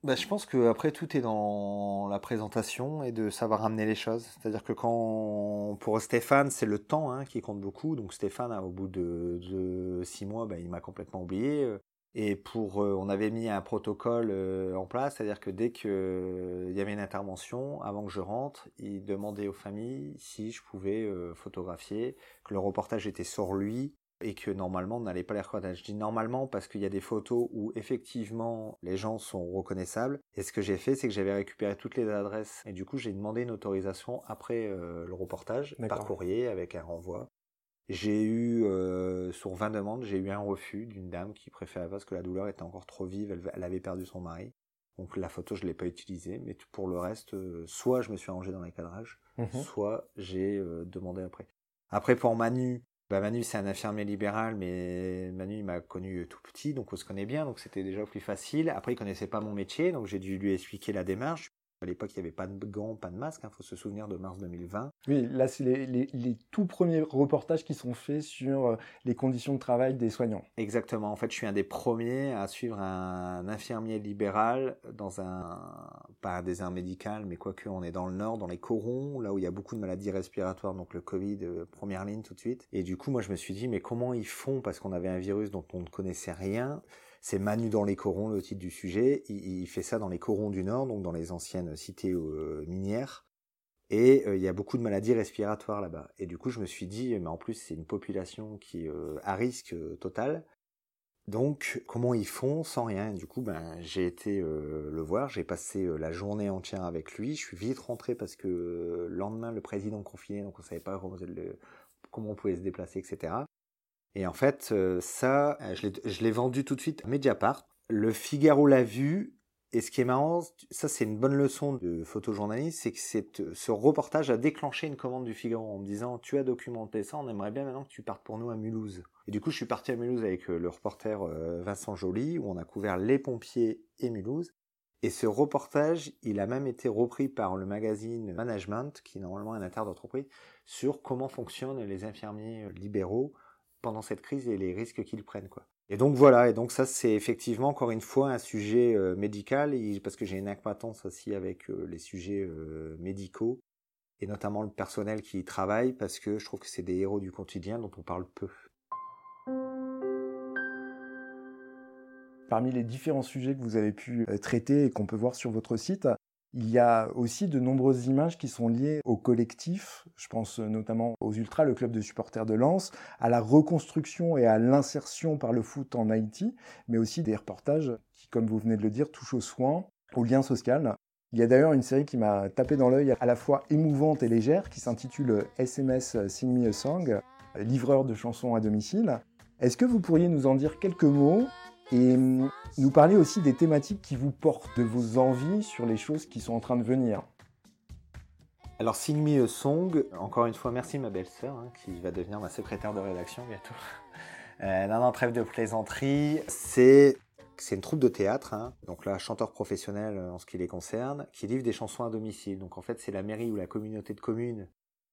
[SPEAKER 3] Bah, je pense que après tout est dans la présentation et de savoir amener les choses. C'est-à-dire que quand pour Stéphane c'est le temps hein, qui compte beaucoup. Donc Stéphane au bout de, de six mois, bah, il m'a complètement oublié. Et pour, euh, on avait mis un protocole euh, en place, c'est-à-dire que dès qu'il euh, y avait une intervention, avant que je rentre, il demandait aux familles si je pouvais photographier, que le reportage était sur lui et que normalement on n'allait pas les reconnaître. Je dis normalement parce qu'il y a des photos où effectivement les gens sont reconnaissables. Et ce que j'ai fait, c'est que j'avais récupéré toutes les adresses et du coup j'ai demandé une autorisation après le reportage par courrier avec un renvoi. J'ai eu, euh, sur 20 demandes, j'ai eu un refus d'une dame qui préférait parce que la douleur était encore trop vive, elle, avait perdu son mari. Donc la photo, je l'ai pas utilisée, mais pour le reste, euh, soit je me suis arrangé dans les cadrages, mhm. soit j'ai euh, demandé après. Après, pour Manu, bah Manu c'est un infirmier libéral, mais Manu il m'a connu tout petit, donc on se connaît bien, donc c'était déjà plus facile. Après, il connaissait pas mon métier, donc j'ai dû lui expliquer la démarche. À l'époque, il n'y avait pas de gants, pas de masque. Il hein, faut se souvenir de mars 2020.
[SPEAKER 2] Oui, là, c'est les, tout premiers reportages qui sont faits sur euh, les conditions de travail des soignants.
[SPEAKER 3] Exactement. En fait, je suis un des premiers à suivre un infirmier libéral dans un, pas un désert médical, mais quoique on est dans le nord, dans les corons, là où il y a beaucoup de maladies respiratoires, donc le Covid, euh, première ligne tout de suite. Et du coup, moi, je me suis dit, mais comment ils font? Parce qu'on avait un virus dont on ne connaissait rien c'est Manu dans les corons, le titre du sujet. Il, fait ça dans les corons du Nord, donc dans les anciennes cités euh, minières. Et il y a beaucoup de maladies respiratoires là-bas. Et du coup, je me suis dit, mais en plus, c'est une population qui est à risque total. Donc, comment ils font sans rien? Du coup, ben, j'ai été le voir, j'ai passé la journée entière avec lui. Je suis vite rentré parce que le lendemain, le président confiné, donc on savait pas comment on pouvait se déplacer, etc. Et en fait, ça, je l'ai vendu tout de suite à Mediapart. Le Figaro l'a vu, et ce qui est marrant, ça c'est une bonne leçon de photojournaliste, c'est que ce reportage a déclenché une commande du Figaro en me disant tu as documenté ça, on aimerait bien maintenant que tu partes pour nous à Mulhouse. Et du coup je suis parti à Mulhouse avec euh, le reporter euh, Vincent Joly, où on a couvert les pompiers et Mulhouse. Et ce reportage, il a même été repris par le magazine Management, qui est normalement un inter d'entreprise, sur comment fonctionnent les infirmiers libéraux pendant cette crise et les risques qu'ils prennent. quoi. Et donc voilà, et donc ça c'est effectivement encore une fois un sujet euh, médical, parce que j'ai une acquaintance aussi avec euh, les sujets euh, médicaux, et notamment le personnel qui y travaille, parce que je trouve que c'est des héros du quotidien dont on parle peu.
[SPEAKER 2] Parmi les différents sujets que vous avez pu traiter et qu'on peut voir sur votre site, il y a aussi de nombreuses images qui sont liées au collectif. Je pense notamment aux Ultras, le club de supporters de Lens, à la reconstruction et à l'insertion par le foot en Haïti, mais aussi des reportages qui, comme vous venez de le dire, touchent aux soins, au lien social. Il y a d'ailleurs une série qui m'a tapé dans l'œil à la fois émouvante et légère qui s'intitule SMS Sing Me a Song, livreur de chansons à domicile. Est-ce que vous pourriez nous en dire quelques mots et nous parler aussi des thématiques qui vous portent, de vos envies sur les choses qui sont en train de venir.
[SPEAKER 3] Alors Sing Me a Song, encore une fois merci ma belle-sœur hein, qui va devenir ma secrétaire de rédaction bientôt. Euh, non, trêve de plaisanterie, c'est c'est une troupe de théâtre, hein, donc là chanteur professionnel en ce qui les concerne, qui livre des chansons à domicile. Donc en fait c'est la mairie ou la communauté de communes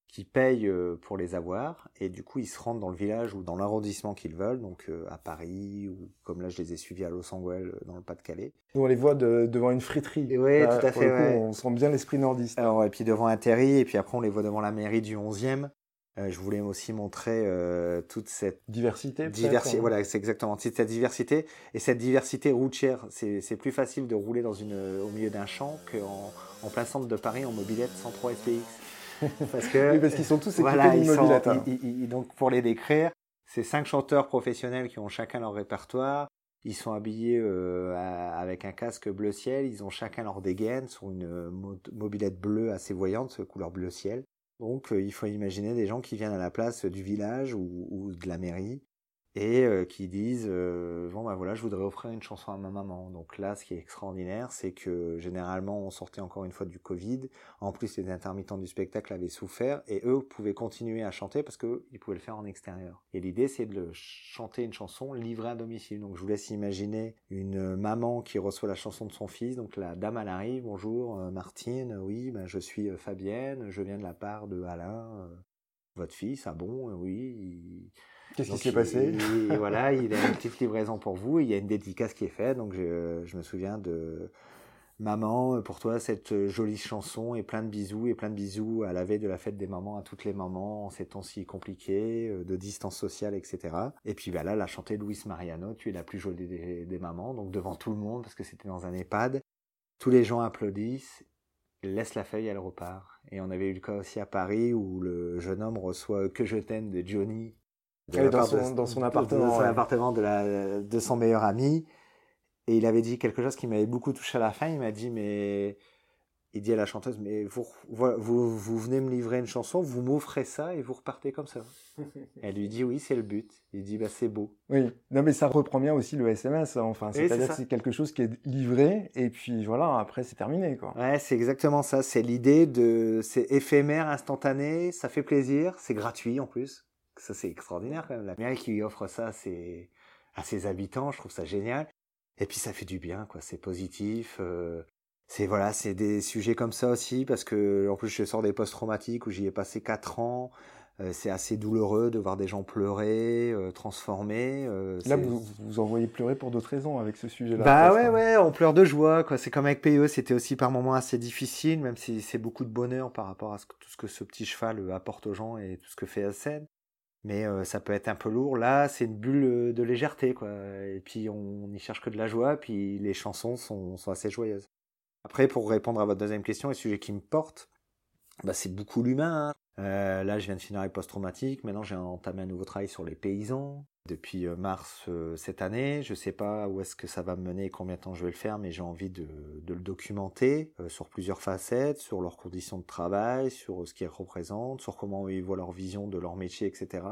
[SPEAKER 3] qui payent euh, pour les avoir et du coup ils se rendent dans le village ou dans l'arrondissement qu'ils veulent, donc euh, à Paris ou comme là je les ai suivis à Los Angeles euh, dans le Pas-de-Calais.
[SPEAKER 2] On les voit devant une friterie.
[SPEAKER 3] Oui, tout à fait.
[SPEAKER 2] On sent bien l'esprit nordiste.
[SPEAKER 3] Alors, et puis devant un terri et puis après on les voit devant la mairie du 11e. je voulais aussi montrer toute cette
[SPEAKER 2] diversité.
[SPEAKER 3] Diversité, voilà, c'est exactement cette diversité et cette diversité routière. C'est plus facile de rouler dans une au milieu d'un champ qu'en en plein centre de Paris en mobilette 103 SPX.
[SPEAKER 2] parce que oui, parce qu'ils sont tous équipés voilà,
[SPEAKER 3] donc pour les décrire, c'est cinq chanteurs professionnels qui ont chacun leur répertoire. Ils sont habillés euh, avec un casque bleu ciel. Ils ont chacun leur dégaine sur une euh, mobilette bleue assez voyante, couleur bleu ciel. Donc euh, il faut imaginer des gens qui viennent à la place du village ou de la mairie et euh, qui disent euh, bon ben voilà je voudrais offrir une chanson à ma maman. Donc là ce qui est extraordinaire c'est que généralement on sortait encore une fois du Covid. En plus les intermittents du spectacle avaient souffert et eux pouvaient continuer à chanter parce qu'ils pouvaient le faire en extérieur. Et l'idée c'est de chanter une chanson livrée à domicile. Donc je vous laisse imaginer une maman qui reçoit la chanson de son fils. Donc la dame elle arrive. Bonjour euh, Martine. Oui ben je suis Fabienne. Je viens de la part de Alain votre fils. Ah bon oui
[SPEAKER 2] Qu'est-ce qui s'est passé?
[SPEAKER 3] et, Voilà, il a une petite livraison pour vous. Il y a une dédicace qui est faite. Donc je, je me souviens de Maman, pour toi, cette jolie chanson et plein de bisous et plein de bisous à la veille de la fête des mamans à toutes les mamans en ces temps si compliqués, euh, de distance sociale, etc. Et puis voilà, elle a chanté Louis Mariano, tu es la plus jolie des, des mamans, donc devant tout le monde parce que c'était dans un EHPAD. Tous les gens applaudissent laisse la feuille, elle repart. Et on avait eu le cas aussi à Paris où le jeune homme reçoit Que je t'aime de Johnny
[SPEAKER 2] dans, son, dans, son, appartement,
[SPEAKER 3] dans son appartement de, la, de son meilleur ami. Et il avait dit quelque chose qui m'avait beaucoup touché à la fin. Il m'a dit, mais il dit à la chanteuse, mais vous, vous, vous venez me livrer une chanson, vous m'offrez ça et vous repartez comme ça. Elle lui dit, oui, c'est le but. Il dit, bah, c'est beau.
[SPEAKER 2] Oui, non, mais ça reprend bien aussi le SMS. Hein. Enfin, c'est-à-dire que c'est quelque chose qui est livré et puis voilà, après, c'est terminé, quoi.
[SPEAKER 3] Ouais, c'est exactement ça. C'est l'idée de, c'est éphémère, instantané, ça fait plaisir, c'est gratuit en plus. Ça, c'est extraordinaire quand même. La mairie qui lui offre ça c'est à ses habitants, je trouve ça génial. Et puis ça fait du bien, quoi. C'est positif. Euh, c'est voilà, c'est des sujets comme ça aussi parce que en plus je sors des post-traumatiques où j'y ai passé quatre ans. Euh, c'est assez douloureux de voir des gens pleurer, euh, transformer.
[SPEAKER 2] Là, vous vous envoyez pleurer pour d'autres raisons avec ce sujet-là.
[SPEAKER 3] Bah ouais, ouais, on pleure de joie. quoi. C'est comme avec PE, c'était aussi par moments assez difficile, même si c'est beaucoup de bonheur par rapport à tout ce que ce petit cheval apporte aux gens et tout ce que fait la scène mais ça peut être un peu lourd. Là, c'est une bulle de légèreté, quoi. Et puis on n'y cherche que de la joie, puis les chansons sont, sont, assez joyeuses. Après, pour répondre à votre deuxième question, le sujet qui me porte, bah, c'est beaucoup l'humain. Hein. Euh, là, je viens de finir les post-traumatiques. Maintenant, j'ai entamé un nouveau travail sur les paysans depuis euh, mars euh, cette année. Je sais pas où est-ce que ça va me mener, combien de temps je vais le faire, mais j'ai envie de, le documenter sur plusieurs facettes, sur leurs conditions de travail, sur ce qu'ils représentent, sur comment ils voient leur vision de leur métier, etc.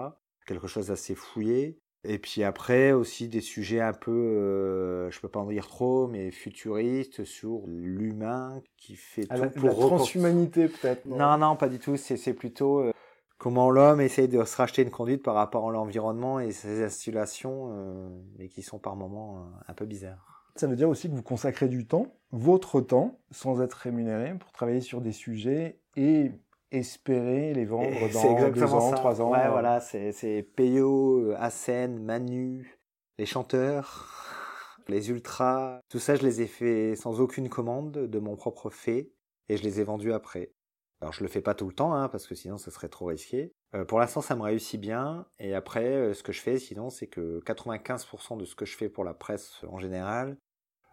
[SPEAKER 3] Quelque chose d'assez fouillé. Et puis après aussi des sujets un peu, euh, je peux pas en dire trop, mais futuristes sur l'humain qui fait
[SPEAKER 2] tout pour la transhumanité peut-être.
[SPEAKER 3] Non, non, pas du tout. C'est plutôt euh, comment l'homme essaye de se racheter une conduite par rapport à l'environnement et ses installations, euh, mais qui sont par moments euh, un peu bizarres.
[SPEAKER 2] Ça veut dire aussi que vous consacrez du temps, votre temps, sans être rémunéré, pour travailler sur des sujets et espérer les vendre dans deux ans, trois ans.
[SPEAKER 3] Ouais, voilà, c'est Peyo, Asen, Manu, les chanteurs, les ultras. Tout ça, je les ai fait sans aucune commande de mon propre fait et je les ai vendus après. Alors je le fais pas tout le temps, hein, parce que sinon ça serait trop risqué. Euh, pour l'instant, ça me réussit bien. Et après, euh, ce que je fais, sinon, c'est que 95% de ce que je fais pour la presse en général,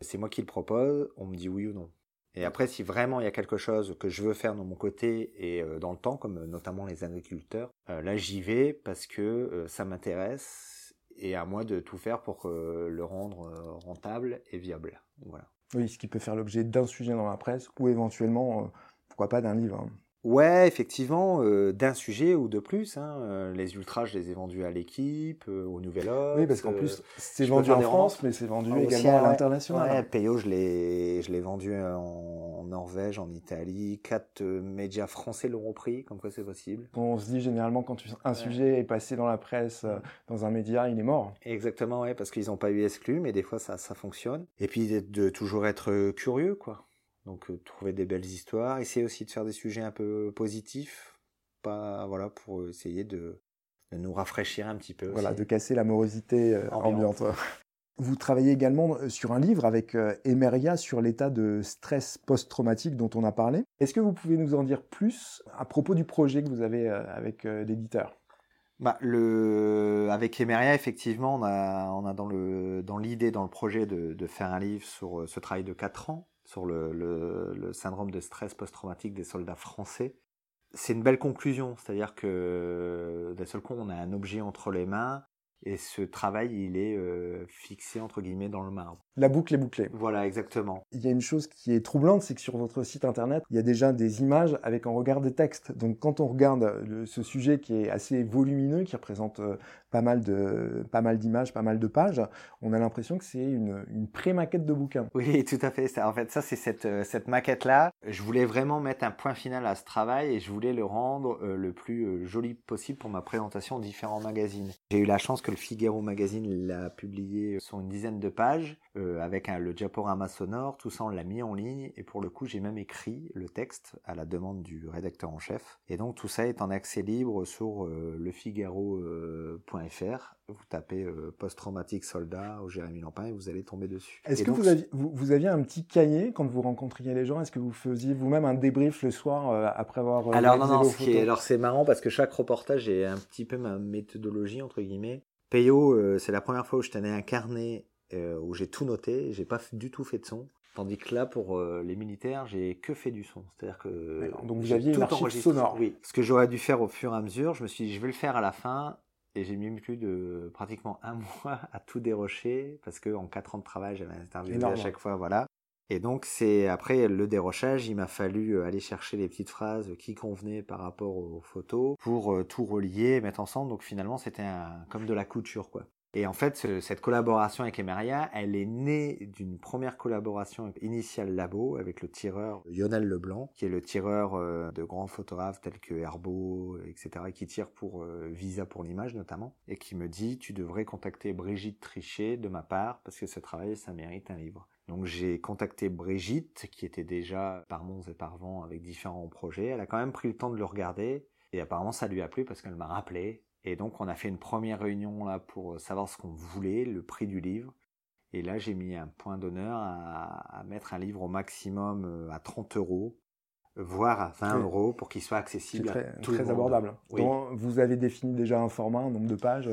[SPEAKER 3] c'est moi qui le propose. On me dit oui ou non. Et après, si vraiment il y a quelque chose que je veux faire de mon côté et euh, dans le temps, comme notamment les agriculteurs, euh, là j'y vais parce que euh, ça m'intéresse et à moi de tout faire pour le rendre rentable et viable. Voilà.
[SPEAKER 2] Oui, ce qui peut faire l'objet d'un sujet dans la presse ou éventuellement, pourquoi pas, d'un livre.
[SPEAKER 3] Ouais, effectivement, euh, d'un sujet ou de plus. Hein, euh, les ultras, je les ai vendus à l'équipe, euh, au Nouvel Ordre.
[SPEAKER 2] Oui, parce qu'en plus, c'est vendu en France, mais c'est vendu également à l'international.
[SPEAKER 3] Ouais, Peyo, je l'ai, je l'ai vendu en, Norvège, en Italie. Quatre médias français l'ont pris, comme quoi c'est possible.
[SPEAKER 2] On se dit généralement quand un sujet est passé dans la presse, dans un média, il est mort.
[SPEAKER 3] Exactement, ouais, parce qu'ils n'ont pas eu exclu, mais des fois ça, ça fonctionne. Et puis de toujours être curieux, quoi. Donc euh, trouver des belles histoires, essayer aussi de faire des sujets un peu positifs, pas voilà pour essayer de, nous rafraîchir un petit peu.
[SPEAKER 2] Voilà, de casser la morosité euh, ambiante. Vous travaillez également euh, sur un livre avec Emeria sur l'état de stress post-traumatique dont on a parlé. Est-ce que vous pouvez nous en dire plus à propos du projet que vous avez avec l'éditeur?
[SPEAKER 3] Bah, le... Avec Emeria, effectivement, on a, on a dans, le, dans l'idée, dans le projet de, de, faire un livre sur ce travail de 4 ans sur le, syndrome de stress post-traumatique des soldats français. C'est une belle conclusion, c'est-à-dire que d'un seul coup, on a un objet entre les mains et ce travail, il est euh, fixé entre guillemets dans le marbre.
[SPEAKER 2] La boucle est bouclée.
[SPEAKER 3] Voilà, exactement.
[SPEAKER 2] Il y a une chose qui est troublante, c'est que sur votre site internet, il y a déjà des images avec un regard des textes. Donc quand on regarde ce sujet qui est assez volumineux, qui représente euh, pas mal de pas mal d'images, pas mal de pages, on a l'impression que c'est une, une pré-maquette de bouquin.
[SPEAKER 3] Oui, tout à fait. En fait, ça c'est cette, euh, cette maquette là. Je voulais vraiment mettre un point final à ce travail et je voulais le rendre le plus joli possible pour ma présentation aux différents magazines. J'ai eu la chance que le Figaro Magazine l'a publié sur une dizaine de pages euh, avec un, le diaporama sonore. Tout ça, on l'a mis en ligne et pour le coup, j'ai même écrit le texte à la demande du rédacteur en chef. Et donc, tout ça est en accès libre sur euh, lefigaro.fr. Vous tapez euh, post-traumatique soldat au Jérémy Lampin et vous allez tomber dessus.
[SPEAKER 2] Est-ce que vous, aviez, vous, aviez un petit cahier quand vous rencontriez les gens? Est-ce que vous faisiez vous-même un débrief le soir après avoir
[SPEAKER 3] alors non non alors c'est marrant parce que chaque reportage est un petit peu ma méthodologie entre guillemets Peyo, euh, c'est la première fois où je tenais un carnet euh, où j'ai tout noté, j'ai pas du tout fait de son. Tandis que là, pour euh, les militaires, j'ai que fait du son. C'est-à-dire que.
[SPEAKER 2] Donc vous aviez tout une sonore.
[SPEAKER 3] Oui. Ce que j'aurais dû faire au fur et à mesure, je me suis dit, je vais le faire à la fin. Et j'ai mis plus de pratiquement un mois à tout dérocher parce que en quatre ans de travail, j'avais interviewé à chaque fois, voilà. Et donc, c'est après le dérochage, il m'a fallu euh, aller chercher les petites phrases qui convenaient par rapport aux photos pour euh, tout relier, mettre ensemble. Donc finalement, c'était comme de la couture, quoi. Et en fait, cette collaboration avec Emeria, elle est née d'une première collaboration initiale labo avec le tireur Lionel Leblanc, qui est le tireur euh, de grands photographes tels que Herbeau, etc., qui tire pour Visa pour l'image notamment, et qui me dit, tu devrais contacter Brigitte Trichet de ma part, parce que ce travail, ça mérite un livre. Donc j'ai contacté Brigitte, qui était déjà par Mons et par Vent avec différents projets. Elle a quand même pris le temps de le regarder, et apparemment ça lui a plu parce qu'elle m'a rappelé. Et donc on a fait une première réunion là pour savoir ce qu'on voulait, le prix du livre. Et là j'ai mis un point d'honneur à, mettre un livre au maximum euh, à 30 euros voire à 20 euros pour qu'il soit accessible
[SPEAKER 2] très,
[SPEAKER 3] à tout
[SPEAKER 2] très abordable. vous avez défini déjà un format, un nombre de pages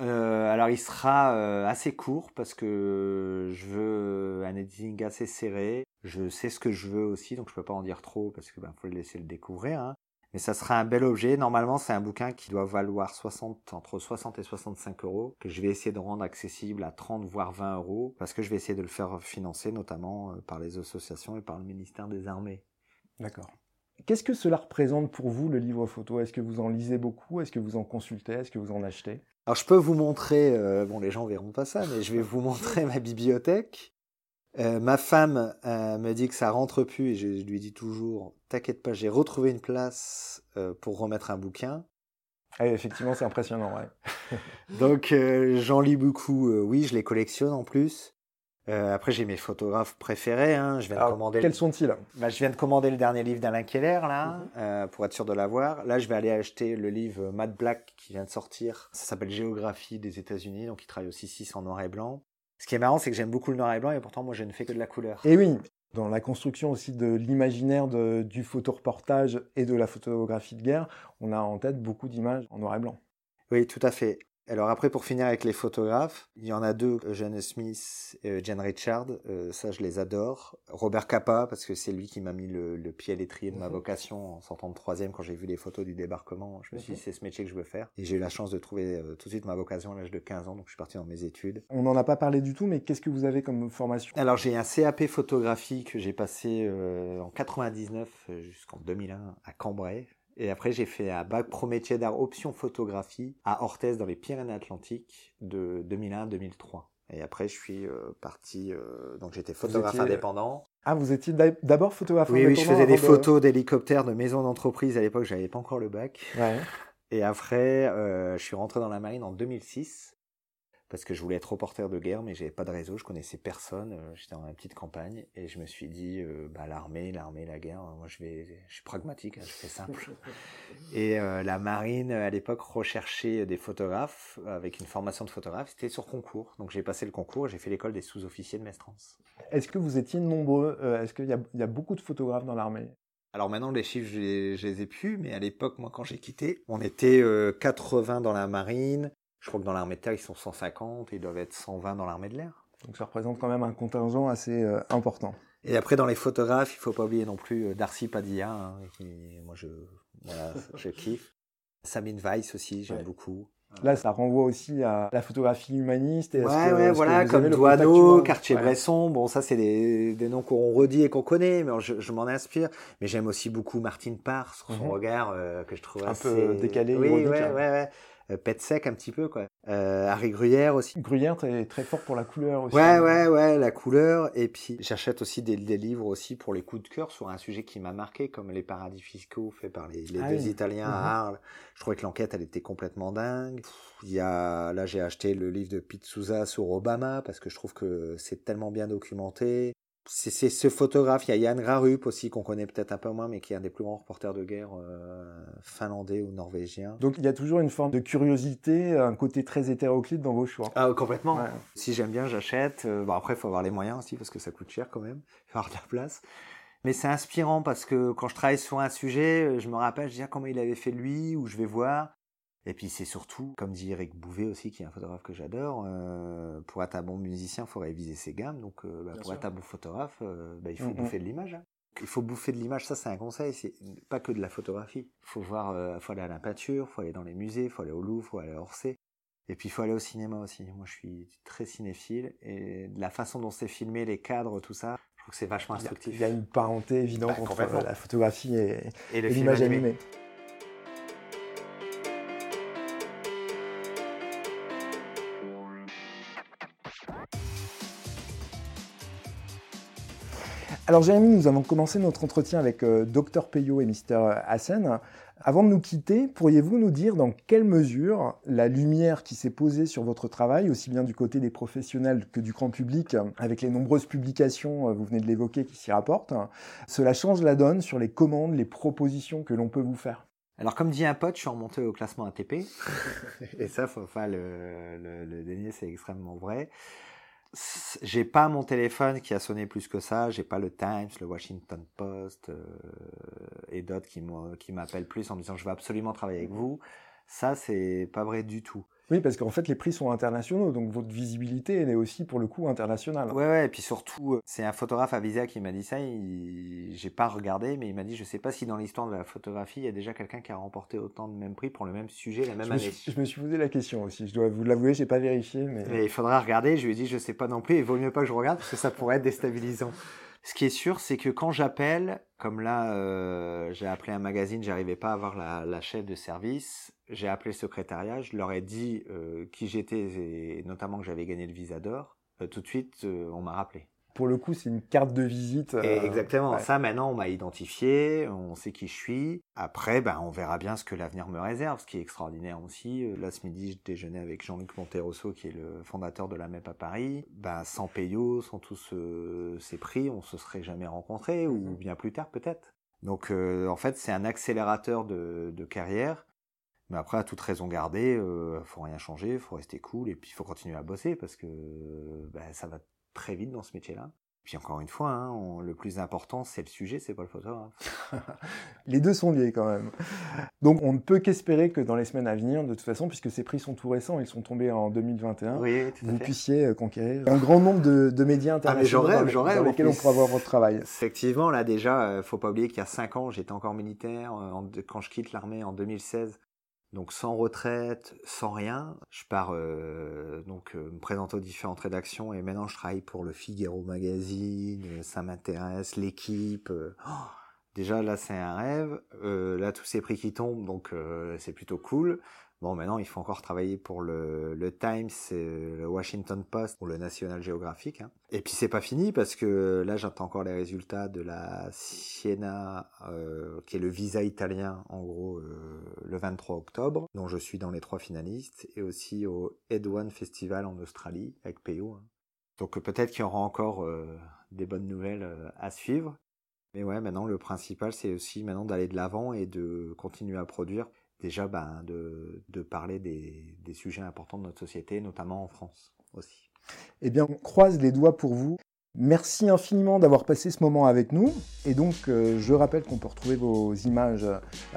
[SPEAKER 3] euh, Alors il sera euh, assez court parce que je veux un editing assez serré. Je sais ce que je veux aussi, donc je peux pas en dire trop parce que ben faut le laisser le découvrir. Hein. Mais ça sera un bel objet. Normalement, c'est un bouquin qui doit valoir 60, entre 60 et 65 euros, que je vais essayer de rendre accessible à 30 voire 20 euros, parce que je vais essayer de le faire financer, notamment euh, par les associations et par le ministère des Armées.
[SPEAKER 2] D'accord. Qu'est-ce que cela représente pour vous, le livre photo? Est-ce que vous en lisez beaucoup? Est-ce que vous en consultez? Est-ce que vous en achetez?
[SPEAKER 3] Alors, je peux vous montrer, euh, bon, les gens verront pas ça, mais je vais vous montrer ma bibliothèque. Euh, ma femme euh, me dit que ça rentre plus et je, lui dis toujours T'inquiète pas, j'ai retrouvé une place euh, pour remettre un bouquin.
[SPEAKER 2] Ah, effectivement, c'est impressionnant, ouais.
[SPEAKER 3] Donc j'en lis beaucoup, oui, je les collectionne en plus. Après, j'ai mes photographes préférés. Hein. Je viens de commander.
[SPEAKER 2] Quels sont-ils?
[SPEAKER 3] Bah, Je viens de commander le dernier livre d'Alain Keller là, mhm. pour être sûr de l'avoir. Là, je vais aller acheter le livre Matt Black qui vient de sortir. Ça s'appelle Géographie des États-Unis, donc il travaille aussi 6 en noir et blanc. Ce qui est marrant, c'est que j'aime beaucoup le noir et blanc et pourtant, moi, je ne fais que de la couleur.
[SPEAKER 2] Et oui, dans la construction aussi de l'imaginaire du photoreportage et de la photographie de guerre, on a en tête beaucoup d'images en noir et blanc.
[SPEAKER 3] Oui, tout à fait. Alors après, pour finir avec les photographes, il y en a deux, Eugene Smith et Jen Richard, euh, ça je les adore. Robert Capa, parce que c'est lui qui m'a mis le, pied à l'étrier de ma mhm. vocation en sortant de troisième quand j'ai vu les photos du débarquement. Je me suis dit, mhm. c'est ce métier que je veux faire. Et j'ai eu la chance de trouver euh, tout de suite ma vocation à l'âge de 15 ans, donc je suis parti dans mes études.
[SPEAKER 2] On n'en a pas parlé du tout, mais qu'est-ce que vous avez comme formation?
[SPEAKER 3] Alors j'ai un CAP photographie que j'ai passé euh, en 99 jusqu'en 2001 à Cambrai, et après, j'ai fait un bac pro métier d'art option photographie à Orthez dans les Pyrénées-Atlantiques de 2001 à 2003. Et après, je suis euh, parti, euh, donc j'étais photographe indépendant.
[SPEAKER 2] Ah, vous étiez d'abord photographe
[SPEAKER 3] indépendant Oui, je faisais des photos d'hélicoptères, de maisons d'entreprise. À l'époque, j'avais pas encore le bac. Ouais. Et après, euh, je suis rentré dans la marine en 2006 parce que je voulais être reporter de guerre, mais j'avais pas de réseau, je connaissais personne, euh, j'étais dans une petite campagne, et je me suis dit, euh, bah, l'armée, l'armée, la guerre, moi je vais, je suis pragmatique, hein, je fais simple. et euh, la marine, à l'époque, recherchait des photographes, avec une formation de photographe, c'était sur concours, donc j'ai passé le concours, j'ai fait l'école des sous-officiers de Mestrance.
[SPEAKER 2] Est-ce que vous étiez nombreux, est-ce qu'il y, a beaucoup de photographes dans l'armée?
[SPEAKER 3] Alors maintenant, les chiffres, je les, je les ai plus, mais à l'époque, moi, quand j'ai quitté, on était 80 dans la marine, je crois que dans l'armée de terre, ils sont 150 et ils doivent être 120 dans l'armée de l'air.
[SPEAKER 2] Donc ça représente quand même un contingent assez euh, important.
[SPEAKER 3] Et après, dans les photographes, il faut pas oublier non plus euh, Darcy Padilla, hein, moi je, voilà, je kiffe. Sabine Weiss aussi, j'aime beaucoup.
[SPEAKER 2] Là, ça renvoie aussi à la photographie humaniste. Et
[SPEAKER 3] ouais, ouais, voilà, comme Douaneau, Cartier-Bresson. Bon, ça, c'est des, des, noms qu'on redit et qu'on connaît, mais je, je m'en inspire. Mais j'aime aussi beaucoup Martine Parr, sur son mhm. regard, euh, que je trouve
[SPEAKER 2] un
[SPEAKER 3] assez...
[SPEAKER 2] peu décalé,
[SPEAKER 3] oui, ouais, ouais, ouais. Euh, pète sec un petit peu quoi. Euh, Harry Gruyère aussi.
[SPEAKER 2] Gruyère très très fort pour la couleur aussi.
[SPEAKER 3] Ouais ouais ouais la couleur et puis j'achète aussi des, des, livres aussi pour les coups de cœur sur un sujet qui m'a marqué comme les paradis fiscaux faits par les, les ah deux Italiens à mhm. Arles. Je trouvais que l'enquête elle était complètement dingue. Il y a là j'ai acheté le livre de Pete Souza sur Obama parce que je trouve que c'est tellement bien documenté c'est ce photographe, il y a Yann Grarup aussi qu'on connaît peut-être un peu moins, mais qui est un des plus grands reporters de guerre euh, finlandais ou norvégien.
[SPEAKER 2] Donc il y a toujours une forme de curiosité, un côté très hétéroclite dans vos choix.
[SPEAKER 3] Ah complètement. Si j'aime bien, j'achète. Euh, bon après, il faut avoir les moyens aussi parce que ça coûte cher quand même, faire de la place. Mais c'est inspirant parce que quand je travaille sur un sujet, euh, je me rappelle, je dis ah, comment il avait fait lui, ou je vais voir. Et puis c'est surtout, comme dit Eric Bouvet aussi, qui est un photographe que j'adore, euh, pour être un bon musicien, il faut réviser ses gammes. Donc euh, bah, pour être un bon photographe, euh, bah, il faut bouffer de l'image. Hein. Il faut bouffer de l'image, ça c'est un conseil, c'est pas que de la photographie. Il faut voir, faut aller à la peinture, il faut aller dans les musées, il faut aller au Louvre, il faut aller à Orsay. Et puis il faut aller au cinéma aussi. Moi je suis très cinéphile et la façon dont c'est filmé, les cadres, tout ça, je trouve que c'est vachement instructif.
[SPEAKER 2] Il y, a, une parenté évidente bah, entre la photographie et, l'image animée. Alors Jérémy, nous avons commencé notre entretien avec euh, Dr Peyo et Mr Hassen. Avant de nous quitter, pourriez-vous nous dire dans quelle mesure la lumière qui s'est posée sur votre travail, aussi bien du côté des professionnels que du grand public, avec les nombreuses publications, euh, vous venez de l'évoquer, qui s'y rapportent, cela change la donne sur les commandes, les propositions que l'on peut vous faire?
[SPEAKER 3] Alors comme dit un pote, je suis remonté au classement ATP. et ça, faut pas le, le, le dénier, c'est extrêmement vrai j'ai pas mon téléphone qui a sonné plus que ça, j'ai pas le Times, le Washington Post euh, et d'autres qui m'appellent plus en me disant je veux absolument travailler avec vous. Ça, c'est pas vrai du tout.
[SPEAKER 2] Oui, parce qu'en fait, les prix sont internationaux, donc votre visibilité, elle est aussi pour le coup internationale.
[SPEAKER 3] Ouais, ouais, et puis surtout, euh, c'est un photographe à Visa qui m'a dit ça. Il... J'ai pas regardé, mais il m'a dit, je sais pas si dans l'histoire de la photographie, il y a déjà quelqu'un qui a remporté autant de même prix pour le même sujet la même
[SPEAKER 2] je
[SPEAKER 3] année.
[SPEAKER 2] Me suis, je me suis posé la question aussi. Je dois vous l'avouer, j'ai pas vérifié, mais...
[SPEAKER 3] mais il faudra regarder. Je lui ai dit, je sais pas non plus. Il vaut mieux pas que je regarde parce que ça pourrait être déstabilisant. Ce qui est sûr, c'est que quand j'appelle, comme là, euh, j'ai appelé un magazine, j'arrivais pas à avoir la, chef de service. J'ai appelé le secrétariat, je leur ai dit euh, qui j'étais et notamment que j'avais gagné le visa d'or. Euh, tout de suite, on m'a rappelé.
[SPEAKER 2] Pour le coup, c'est une carte de visite.
[SPEAKER 3] Et exactement. Ouais. Ça, maintenant, on m'a identifié, on sait qui je suis. Après, ben, on verra bien ce que l'avenir me réserve, ce qui est extraordinaire aussi. Là, ce midi, je déjeunais avec Jean-Luc Monterosso, qui est le fondateur de la MEP à Paris. Ben, sans Payo, sans tous euh, ces prix, on se serait jamais rencontrés, ou bien plus tard, peut-être. Donc, euh, en fait, c'est un accélérateur de, de carrière. Mais après, à toute raison gardée, euh, faut rien changer, faut rester cool, et puis il faut continuer à bosser parce que ben, ça va très vite dans ce métier-là. Puis encore une fois, hein, on, le plus important, c'est le sujet, c'est pas le photographe.
[SPEAKER 2] les deux sont liés quand même. Donc on ne peut qu'espérer que dans les semaines à venir, de toute façon, puisque ces prix sont tout récents, ils sont tombés en 2021,
[SPEAKER 3] oui,
[SPEAKER 2] vous puissiez conquérir un grand nombre de, de médias internationaux
[SPEAKER 3] ah,
[SPEAKER 2] dans,
[SPEAKER 3] rêve,
[SPEAKER 2] dans lesquels on pourra voir votre travail.
[SPEAKER 3] Effectivement, là déjà, euh, faut pas oublier qu'il y a cinq ans, j'étais encore militaire. Euh, quand je quitte l'armée en 2016, donc sans retraite, sans rien, je pars euh, donc euh, me présenter aux différentes rédactions et maintenant je travaille pour le Figaro magazine, euh, ça m'intéresse, l'équipe. Oh, déjà là c'est un rêve. Là tous ces prix qui tombent donc c'est plutôt cool. Bon maintenant il faut encore travailler pour le, le Times, le Washington Post ou le National Geographic. Hein. Et puis c'est pas fini parce que là j'attends encore les résultats de la Siena, euh, qui est le visa italien en gros euh, le 23 octobre, dont je suis dans les trois finalistes, et aussi au One Festival en Australie avec PO. Hein. Donc peut-être qu'il y aura encore euh, des bonnes nouvelles à suivre. Mais ouais, maintenant le principal c'est aussi maintenant d'aller de l'avant et de continuer à produire déjà ben, de, de parler des, des, sujets importants de notre société, notamment en France aussi.
[SPEAKER 2] Eh bien, on croise les doigts pour vous. Merci infiniment d'avoir passé ce moment avec nous. Et donc, euh, je rappelle qu'on peut retrouver vos images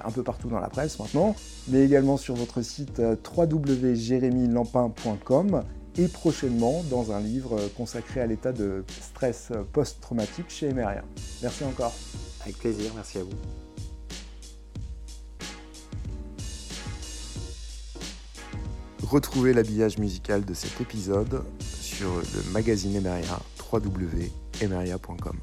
[SPEAKER 2] un peu partout dans la presse maintenant, mais également sur votre site www.jérémylampin.com et prochainement dans un livre consacré à l'état de stress post-traumatique chez Emeria. Merci encore.
[SPEAKER 3] Avec plaisir, merci à vous.
[SPEAKER 2] Retrouvez l'habillage musical de cet épisode sur le magazine Emeria, www.emeria.com.